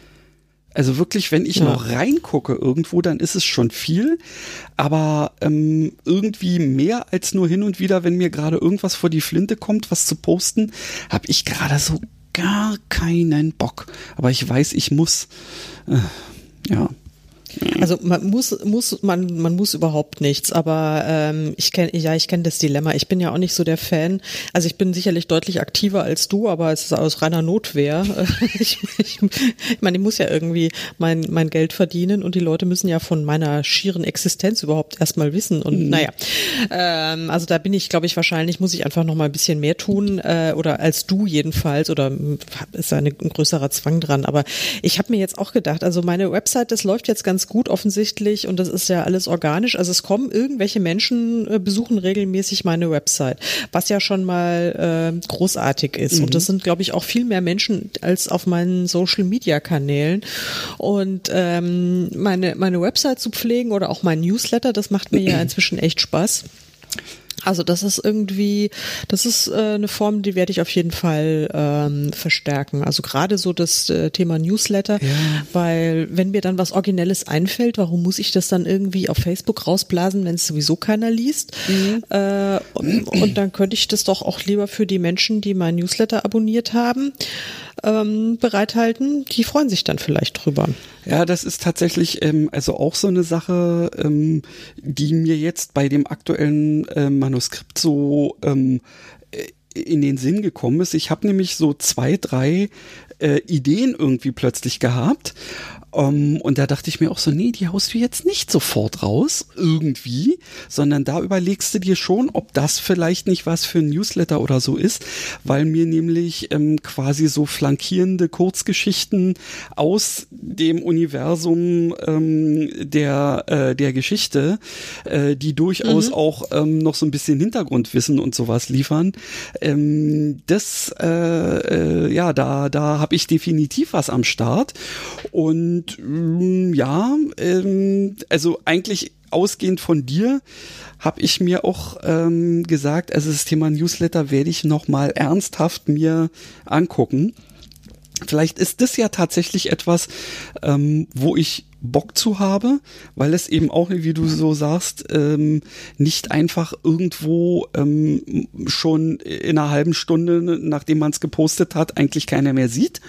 Also wirklich, wenn ich ja. noch reingucke irgendwo, dann ist es schon viel. Aber ähm, irgendwie mehr als nur hin und wieder, wenn mir gerade irgendwas vor die Flinte kommt, was zu posten, habe ich gerade so gar keinen Bock. Aber ich weiß, ich muss. Äh, ja. Also man muss, muss, man, man muss überhaupt nichts, aber ähm, ich kenne, ja, ich kenne das Dilemma. Ich bin ja auch nicht so der Fan. Also ich bin sicherlich deutlich aktiver als du, aber es ist aus reiner Notwehr. ich, ich, ich meine, ich muss ja irgendwie mein, mein Geld verdienen und die Leute müssen ja von meiner schieren Existenz überhaupt erstmal wissen. Und mhm. naja, ähm, also da bin ich, glaube ich, wahrscheinlich muss ich einfach noch mal ein bisschen mehr tun äh, oder als du jedenfalls oder ist eine, ein größerer Zwang dran. Aber ich habe mir jetzt auch gedacht, also meine Website, das läuft jetzt ganz ganz gut offensichtlich und das ist ja alles organisch. Also es kommen irgendwelche Menschen, äh, besuchen regelmäßig meine Website, was ja schon mal äh, großartig ist. Mhm. Und das sind, glaube ich, auch viel mehr Menschen als auf meinen Social-Media-Kanälen. Und ähm, meine, meine Website zu pflegen oder auch mein Newsletter, das macht mir ja inzwischen echt Spaß. Also das ist irgendwie, das ist äh, eine Form, die werde ich auf jeden Fall ähm, verstärken. Also gerade so das äh, Thema Newsletter, ja. weil wenn mir dann was Originelles einfällt, warum muss ich das dann irgendwie auf Facebook rausblasen, wenn es sowieso keiner liest? Mhm. Äh, und, und, dann könnte ich das doch auch lieber für die Menschen, die mein Newsletter abonniert haben, ähm, bereithalten. Die freuen sich dann vielleicht drüber. Ja, das ist tatsächlich ähm, also auch so eine Sache, ähm, die mir jetzt bei dem aktuellen äh, Manuskript so ähm, äh, in den Sinn gekommen ist. Ich habe nämlich so zwei, drei äh, Ideen irgendwie plötzlich gehabt um, ähm, und da dachte ich mir auch so, nee, die haust du jetzt nicht sofort raus, irgendwie, sondern da überlegst du dir schon, ob das vielleicht nicht was für ein Newsletter oder so ist, weil mir nämlich ähm, quasi so flankierende Kurzgeschichten aus dem Universum ähm, der, äh, der Geschichte, äh, die durchaus mhm. auch ähm, noch so ein bisschen Hintergrundwissen und sowas liefern, ähm, das, äh, äh, ja, da, da habe ich definitiv was am Start und und ähm, ja, ähm, also eigentlich ausgehend von dir habe ich mir auch ähm, gesagt, also das Thema Newsletter werde ich noch mal ernsthaft mir angucken. Vielleicht ist das ja tatsächlich etwas, ähm, wo ich Bock zu habe, weil es eben auch, wie du so sagst, ähm, nicht einfach irgendwo ähm, schon in einer halben Stunde, nachdem man es gepostet hat, eigentlich keiner mehr sieht.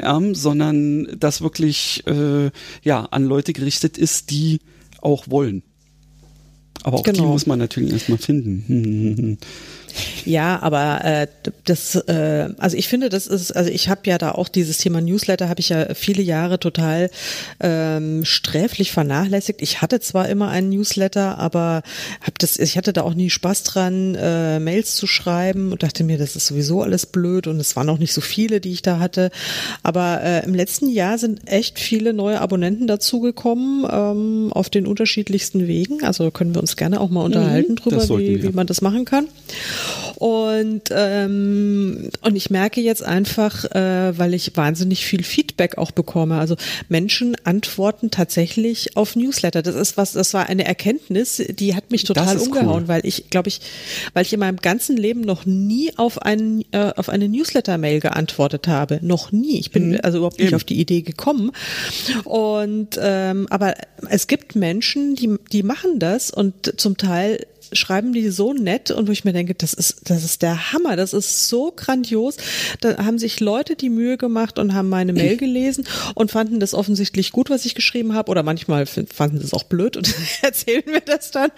Ja, sondern das wirklich äh, ja an Leute gerichtet ist, die auch wollen. Aber auch genau. die muss man natürlich erstmal finden. Ja, aber äh, das, äh, also ich finde, das ist, also ich habe ja da auch dieses Thema Newsletter, habe ich ja viele Jahre total ähm, sträflich vernachlässigt. Ich hatte zwar immer einen Newsletter, aber hab das, ich hatte da auch nie Spaß dran, äh, Mails zu schreiben und dachte mir, das ist sowieso alles blöd und es waren auch nicht so viele, die ich da hatte. Aber äh, im letzten Jahr sind echt viele neue Abonnenten dazugekommen ähm, auf den unterschiedlichsten Wegen. Also können wir uns gerne auch mal mhm, unterhalten mhm, drüber, wie, wie man das machen kann. Und, ähm, und ich merke jetzt einfach, äh, weil ich wahnsinnig viel Feedback auch bekomme. Also Menschen antworten tatsächlich auf Newsletter. Das ist was, das war eine Erkenntnis, die hat mich total umgehauen, cool. weil ich, glaube ich, weil ich in meinem ganzen Leben noch nie auf einen, äh, auf eine Newsletter-Mail geantwortet habe. Noch nie. Ich bin mhm. also überhaupt nicht Eben. auf die Idee gekommen. Und ähm, aber es gibt Menschen, die, die machen das und zum Teil schreiben die so nett und wo ich mir denke, das ist, das ist der Hammer, das ist so grandios. Da haben sich Leute die Mühe gemacht und haben meine Mail gelesen und fanden das offensichtlich gut, was ich geschrieben habe oder manchmal fanden sie es auch blöd und erzählen mir das dann.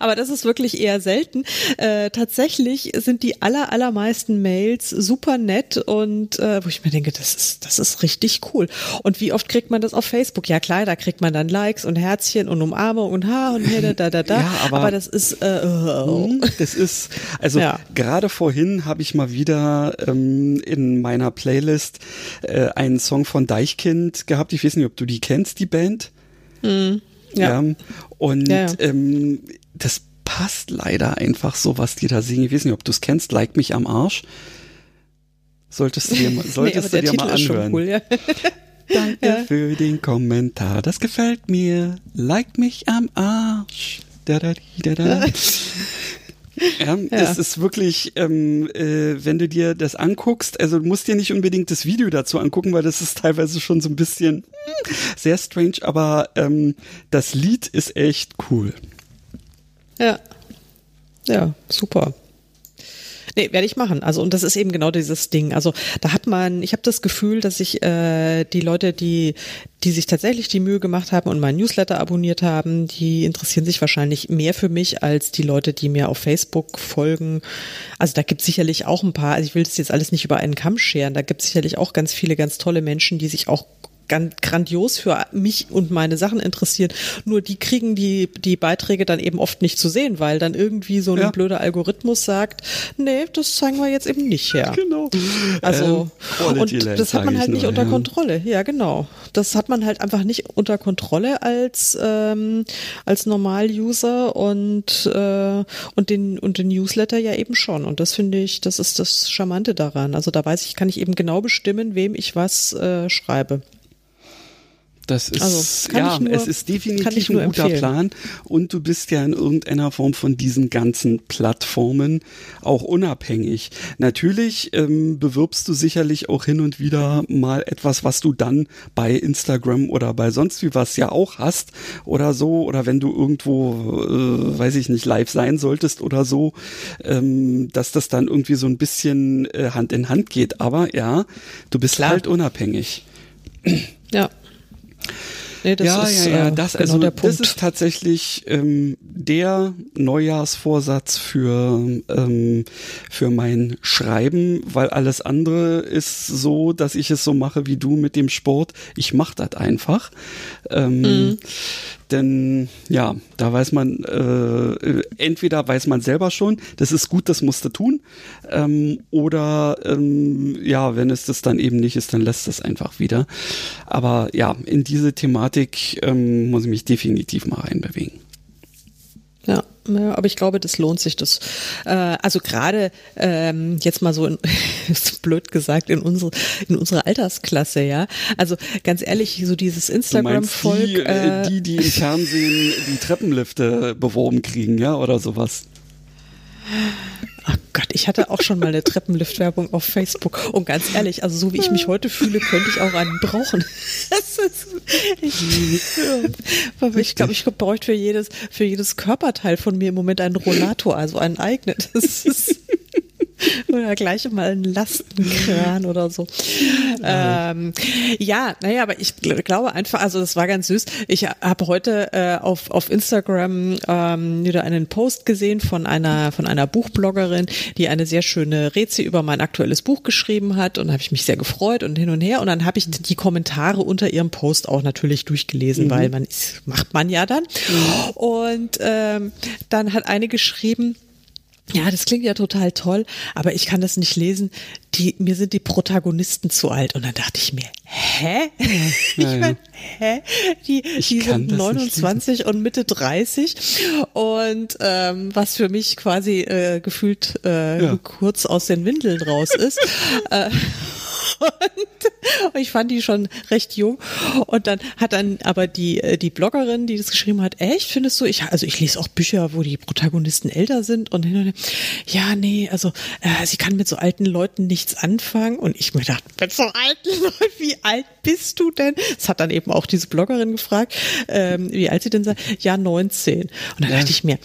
Aber das ist wirklich eher selten. Äh, tatsächlich sind die aller, allermeisten Mails super nett und äh, wo ich mir denke, das ist, das ist richtig cool. Und wie oft kriegt man das auf Facebook? Ja klar, da kriegt man dann Likes und Herzchen und Umarmung und Ha und da, da, da, da. Ja, aber, aber das ist äh, oh. Das ist, also ja. gerade vorhin habe ich mal wieder ähm, in meiner Playlist äh, einen Song von Deichkind gehabt. Ich weiß nicht, ob du die kennst, die Band. Mhm. Ja. ja. Und ja, Ähm, das passt leider einfach so, was die da singen. Ich weiß nicht, ob du es kennst, Like mich am Arsch. Solltest du dir, mal, solltest nee, du dir mal anhören. Cool, ja. Danke für den Kommentar. Das gefällt mir. Like mich am Arsch. Da, da, da, da. Ja, ja, es ist wirklich, ähm, äh, wenn du dir das anguckst, also du musst dir nicht unbedingt das Video dazu angucken, weil das ist teilweise schon so ein bisschen hm, sehr strange, aber ähm, das Lied ist echt cool. Ja. Ja, super. Nee, werde ich machen. Also und das ist eben genau dieses Ding. Also da hat man, ich habe das Gefühl, dass ich äh, die Leute, die die sich tatsächlich die Mühe gemacht haben und meinen Newsletter abonniert haben, die interessieren sich wahrscheinlich mehr für mich als die Leute, die mir auf Facebook folgen. Also da gibt es sicherlich auch ein paar, also ich will das jetzt alles nicht über einen Kamm scheren, da gibt es sicherlich auch ganz viele ganz tolle Menschen, die sich auch ganz grandios für mich und meine Sachen interessieren. Nur die kriegen die, die Beiträge dann eben oft nicht zu sehen, weil dann irgendwie so ein ja. blöder Algorithmus sagt, nee, das zeigen wir jetzt eben nicht her. Genau. Also, ähm, und das hat man halt nicht nur, unter ja. Kontrolle. Ja, genau. Das hat man halt einfach nicht unter Kontrolle als, ähm, als Normal-User und, äh, und den, und den Newsletter ja eben schon. Und das finde ich, das ist das Charmante daran. Also da weiß ich, kann ich eben genau bestimmen, wem ich was äh, schreibe. Das ist, also, ja, nur, es ist definitiv ein guter empfehlen. Plan und du bist ja in irgendeiner Form von diesen ganzen Plattformen auch unabhängig. Natürlich ähm, bewirbst du sicherlich auch hin und wieder mal etwas, was du dann bei Instagram oder bei sonst wie was ja auch hast oder so oder wenn du irgendwo, äh, weiß ich nicht, live sein solltest oder so, ähm, dass das dann irgendwie so ein bisschen äh, Hand in Hand geht. Aber ja, du bist Klar. halt unabhängig. Ja. Nee, das ja, ist, ja, ja, äh, das, genau also, der Punkt. das ist tatsächlich ähm, der Neujahrsvorsatz für, ähm, für mein Schreiben, weil alles andere ist so, dass ich es so mache wie du mit dem Sport. Ich mache das einfach. Ähm, mhm. Denn ja, da weiß man, äh, entweder weiß man selber schon, das ist gut, das musst du tun, ähm, oder ähm, ja, wenn es das dann eben nicht ist, dann lässt es einfach wieder. Aber ja, in diese Thematik ähm, muss ich mich definitiv mal reinbewegen. Ja, aber ich glaube, das lohnt sich. Das, äh, also gerade ähm, jetzt mal so in, blöd gesagt in unsere in unsere Altersklasse, ja. Also ganz ehrlich, so dieses Instagram-Volk, die, äh, die, die im Fernsehen die Treppenlifte beworben kriegen, ja, oder sowas. Ach Gott, ich hatte auch schon mal eine Treppenlift-Werbung auf Facebook. Und ganz ehrlich, also so wie ich mich heute fühle, könnte ich auch einen brauchen. Das ist, ich ja. ich glaube, ich bräuchte für jedes, für jedes Körperteil von mir im Moment einen Rollator, also einen eigenen. Das ist oder gleich mal einen Lastenkran oder so. Ähm, ja, naja, aber ich glaube einfach, also das war ganz süß. Ich habe heute äh, auf, auf Instagram ähm, wieder einen Post gesehen von einer, von einer Buchbloggerin, die eine sehr schöne Rätsel über mein aktuelles Buch geschrieben hat und habe ich mich sehr gefreut und hin und her. Und dann habe ich die Kommentare unter ihrem Post auch natürlich durchgelesen, mhm. weil man macht man ja dann. Mhm. Und ähm, dann hat eine geschrieben, ja, das klingt ja total toll, aber ich kann das nicht lesen. Die, mir sind die Protagonisten zu alt. Und dann dachte ich mir, hä? Ja, ich ja. mein, hä? Die, die sind 29 und Mitte 30. Und ähm, was für mich quasi äh, gefühlt äh, ja. kurz aus den Windeln raus ist. äh, und ich fand die schon recht jung. Und dann hat dann aber die, äh, die Bloggerin, die das geschrieben hat, echt, findest du, ich, also ich lese auch Bücher, wo die Protagonisten älter sind und hin und her. Ja, nee, also äh, sie kann mit so alten Leuten nichts anfangen. Und ich mir dachte, mit so alten Leuten, wie alt bist du denn? Das hat dann eben auch diese Bloggerin gefragt, ähm, wie alt sie denn sei. Ja, 19. Und dann ja. dachte ich mir,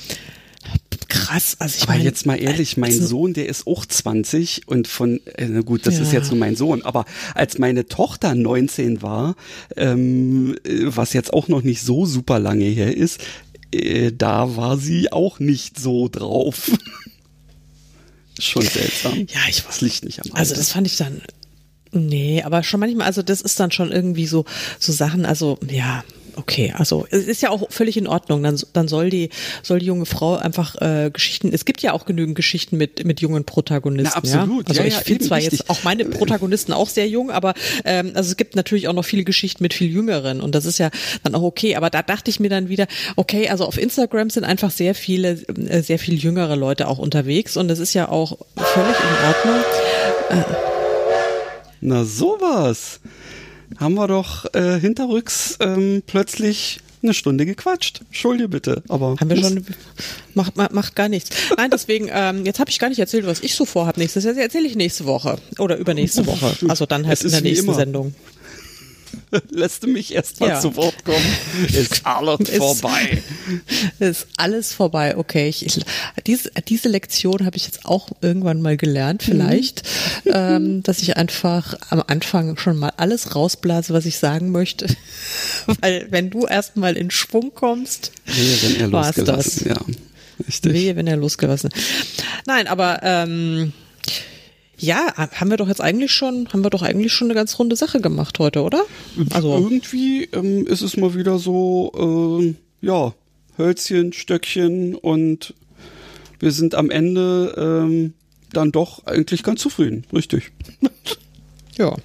krass. Also ich aber mein, jetzt mal ehrlich, mein also, Sohn, der ist auch 20 und von, äh, gut, das ja. ist jetzt nur mein Sohn, aber als meine Tochter 19 war, ähm, äh, was jetzt auch noch nicht so super lange her ist, äh, da war sie auch nicht so drauf. Schon seltsam. Ja, ich weiß. Das liegt nicht am Alter. Also das fand ich dann, nee, aber schon manchmal, also das ist dann schon irgendwie so, so Sachen, also ja, okay, also es ist ja auch völlig in Ordnung. Dann, dann soll die soll die junge Frau einfach äh, Geschichten. Es gibt ja auch genügend Geschichten mit mit jungen Protagonisten. Na, absolut. Ja? Also ja, ich ja, finde zwar richtig. jetzt auch meine Protagonisten auch sehr jung, aber ähm, also es gibt natürlich auch noch viele Geschichten mit viel jüngeren und das ist ja dann auch okay. Aber da dachte ich mir dann wieder, okay, also auf Instagram sind einfach sehr viele äh, sehr viel jüngere Leute auch unterwegs und das ist ja auch völlig in Ordnung. Äh, Na sowas haben wir doch äh, hinterrücks ähm, plötzlich eine Stunde gequatscht. Entschuldige bitte, aber haben wir schon macht macht gar nichts. Nein, deswegen ähm, jetzt habe ich gar nicht erzählt, was ich so vorhabe nächstes Jahr. Erzähle ich nächste Woche oder übernächste Woche. Also dann halt in der nächsten Sendung. Lässt du mich erst mal ja. zu Wort kommen? Ist alles ist, vorbei. Ist alles vorbei. Okay, ich, ich, diese, diese Lektion habe ich jetzt auch irgendwann mal gelernt, vielleicht, mhm. ähm, dass ich einfach am Anfang schon mal alles rausblase, was ich sagen möchte. Weil wenn du erst mal in Schwung kommst, er losgelassen, das. ja. Richtig. Wehe, wenn er losgelassen. Nein, aber ähm, ja, haben wir doch jetzt eigentlich schon, haben wir doch eigentlich schon eine ganz runde Sache gemacht heute, oder? Also irgendwie ähm, ist es mal wieder so, äh, ja, Hölzchen, Stöckchen und wir sind am Ende ähm, dann doch eigentlich ganz zufrieden, richtig. Ja.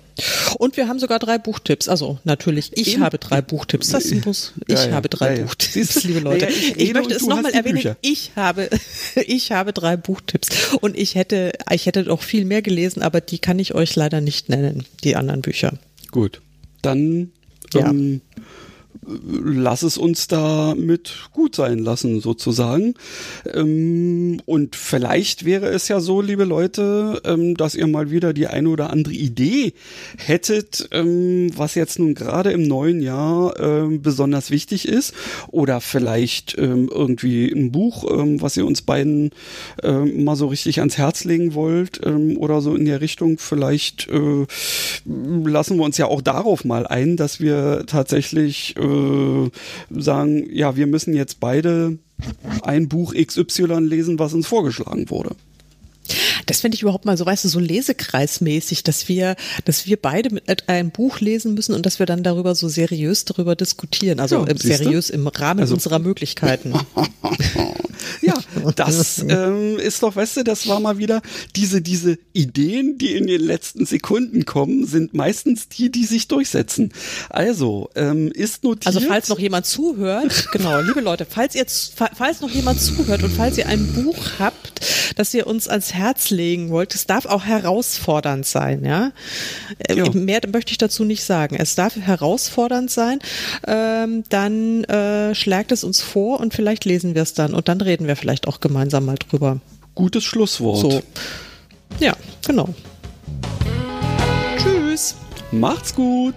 Und wir haben sogar drei Buchtipps. Also natürlich, ich Eben. habe drei Buchtipps. Das muss, ich ja, ja. habe drei ja, Buchtipps, liebe Leute. ich, ich möchte es nochmal erwähnen. Ich habe, ich habe drei Buchtipps. Und ich hätte, ich hätte doch viel mehr gelesen, aber die kann ich euch leider nicht nennen, die anderen Bücher. Gut. Dann ähm, lass es uns damit gut sein lassen, sozusagen. Ähm, und vielleicht wäre es ja so, liebe Leute, ähm, dass ihr mal wieder die eine oder andere Idee hättet, ähm, was jetzt nun gerade im neuen Jahr besonders wichtig ist. Oder vielleicht irgendwie ein Buch, was ihr uns beiden mal so richtig ans Herz legen wollt oder so in der Richtung. Vielleicht äh, lassen wir uns ja auch darauf mal ein, dass wir tatsächlich äh, sagen, ja, wir müssen jetzt beide ein Buch XY lesen, was uns vorgeschlagen wurde. Das finde ich überhaupt mal so, weißt du, so lesekreismäßig, dass wir, dass wir beide mit einem Buch lesen müssen und dass wir dann darüber so seriös darüber diskutieren. Also ja, seriös im Rahmen also, unserer Möglichkeiten. ja, das ähm, ist doch, weißt du, das war mal wieder diese, diese Ideen, die in den letzten Sekunden kommen, sind meistens die, die sich durchsetzen. Also, ähm, ist notiert. Also, falls noch jemand zuhört, genau, liebe Leute, falls ihr, falls noch jemand zuhört und falls ihr ein Buch habt, das ihr uns ans Herz legen wollt, es darf auch herausfordernd sein, ja. Äh, ja. Mehr möchte ich dazu nicht sagen. Es darf herausfordernd sein, ähm, dann äh, schlägt es uns vor und vielleicht lesen wir es dann und dann reden wir vielleicht auch gemeinsam mal drüber. Gutes Schlusswort. So. Ja, genau. Tschüss. Macht's gut.